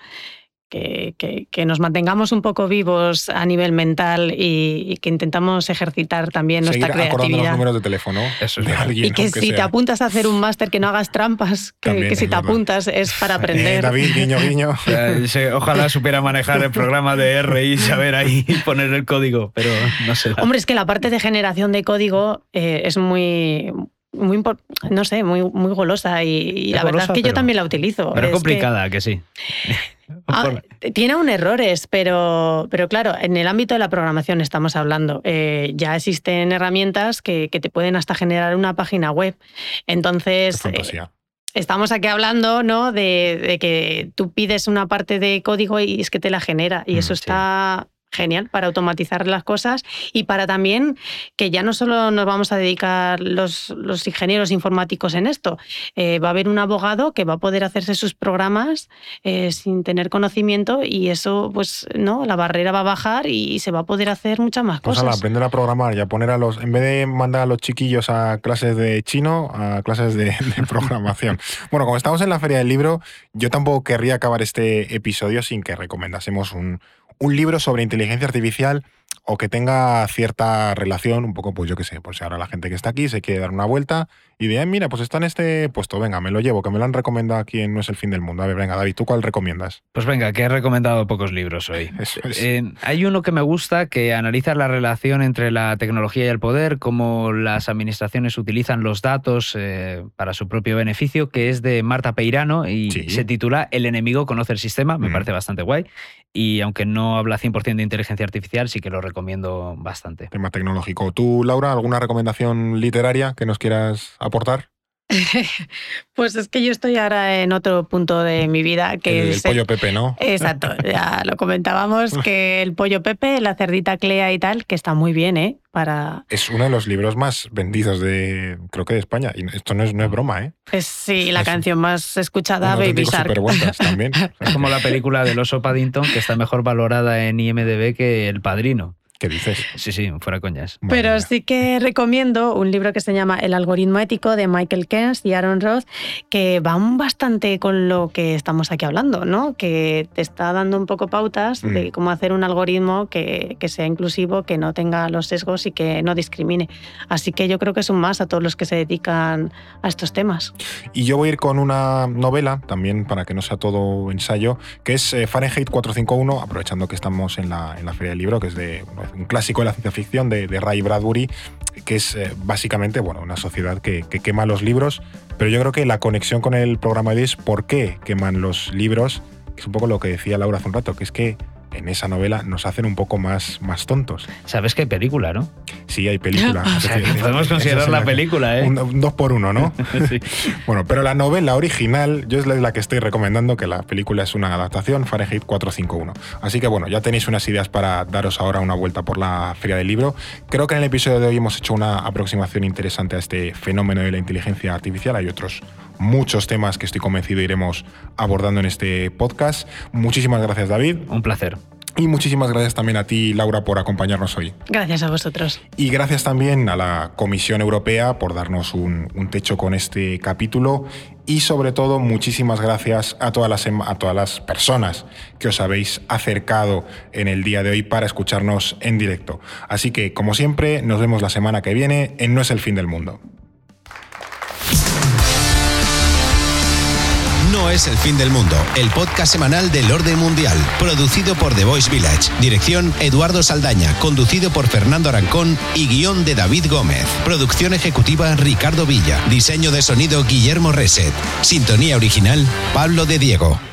que, que- que nos mantengamos un poco vivos a nivel mental y, y que intentamos ejercitar también Seguir nuestra acordando los creatividad. números de teléfono Eso es de verdad. alguien. Y que si te apuntas a hacer un máster, que no hagas trampas, que, si te verdad. apuntas es para Eh, aprender. David, guiño, guiño. Eh, Ojalá supiera manejar el programa de R y saber ahí poner el código, pero no sé. Hombre, es que la parte de generación de código eh, es muy, muy no sé, muy, muy golosa y, y la verdad es que yo también la utilizo. Pero Es que- complicada, que, sí. Ah, tiene aún errores, pero, pero claro, en el ámbito de la programación estamos hablando. Eh, ya existen herramientas que, que te pueden hasta generar una página web. Entonces, eh, fantasía. estamos aquí hablando ¿no? de, de que tú pides una parte de código y es que te la genera. Y Mm, eso sí. está genial para automatizar las cosas y para también que ya no solo nos vamos a dedicar los, los ingenieros informáticos en esto, eh, va a haber un abogado que va a poder hacerse sus programas eh, sin tener conocimiento y eso, pues, ¿no? La barrera va a bajar y se va a poder hacer muchas más Pues cosas. ala, aprender a programar y a poner a los, en vez de mandar a los chiquillos a clases de chino, a clases de, de programación. bueno, como estamos en la Feria del Libro, yo tampoco querría acabar este episodio sin que recomendásemos un, un libro sobre inteligencia artificial o que tenga cierta relación, un poco, pues yo qué sé, pues si ahora la gente que está aquí se quiere dar una vuelta y de, "Eh, mira, pues está en este puesto, venga, me lo llevo, que me lo han recomendado aquí en No es el fin del mundo. A ver, venga, David, ¿tú cuál recomiendas? Pues venga, que he recomendado pocos libros hoy. Eso es. Eh, hay uno que me gusta que analiza la relación entre la tecnología y el poder, cómo las administraciones utilizan los datos eh, para su propio beneficio, que es de Marta Peirano y Sí. se titula El enemigo conoce el sistema, me Mm. parece bastante guay. Y aunque no habla 100% de inteligencia artificial, sí que lo recomiendo bastante. Tema tecnológico. ¿Tú, Laura, alguna recomendación literaria que nos quieras aportar? Pues es que yo estoy ahora en otro punto de mi vida que el, el es pollo Pepe, ¿no? Exacto, ya lo comentábamos, que el pollo Pepe, la cerdita Clea y tal, que está muy bien, ¿eh? Para... Es uno de los libros más vendidos de, creo que de España. Y esto no es, no es broma, ¿eh? Es, sí, la Es canción más escuchada, Baby Shark. también. Es como la película del oso Paddington, que está mejor valorada en IMDB que El Padrino. ¿Qué dices? Sí, sí, fuera coñas. Madre Pero mía. sí que recomiendo un libro que se llama El algoritmo ético de Michael Keynes y Aaron Roth, que van bastante con lo que estamos aquí hablando, ¿no? Que te está dando un poco pautas Mm. de cómo hacer un algoritmo que, que sea inclusivo, que no tenga los sesgos y que no discrimine. Así que yo creo que es un más a todos los que se dedican a estos temas. Y yo voy a ir con una novela, también para que no sea todo ensayo, que es eh, Fahrenheit 451, aprovechando que estamos en la, en la Feria del Libro, que es de un clásico de la ciencia ficción de, Ray Bradbury, que es eh, básicamente bueno, una sociedad que, que quema los libros, pero yo creo que la conexión con el programa de hoy es por qué queman los libros, que es un poco lo que decía Laura hace un rato, que es que en esa novela nos hacen un poco más, más tontos. Sabes que hay película, ¿no? Sí, hay película. O sea, que podemos considerar la película, ¿eh? Un, un dos por uno, ¿no? Sí. Bueno, pero la novela original, yo es la la que estoy recomendando, que la película es una adaptación, Fahrenheit 451. Así que bueno, ya tenéis unas ideas para daros ahora una vuelta por la feria del libro. Creo que en el episodio de hoy hemos hecho una aproximación interesante a este fenómeno de la inteligencia artificial. Hay otros muchos temas que estoy convencido iremos abordando en este podcast. Muchísimas gracias, David. Un placer. Y muchísimas gracias también a ti, Laura, por acompañarnos hoy. Gracias a vosotros. Y gracias también a la Comisión Europea por darnos un, un techo con este capítulo. Y sobre todo, muchísimas gracias a todas, las, em- a todas las personas que os habéis acercado en el día de hoy para escucharnos en directo. Así que, como siempre, nos vemos la semana que viene en No es el fin del mundo. Es el fin del mundo, el podcast semanal del orden mundial, producido por The Voice Village, dirección Eduardo Saldaña, conducido por Fernando Arancón y guion de David Gómez, producción ejecutiva Ricardo Villa, diseño de sonido Guillermo Reset, sintonía original Pablo de Diego.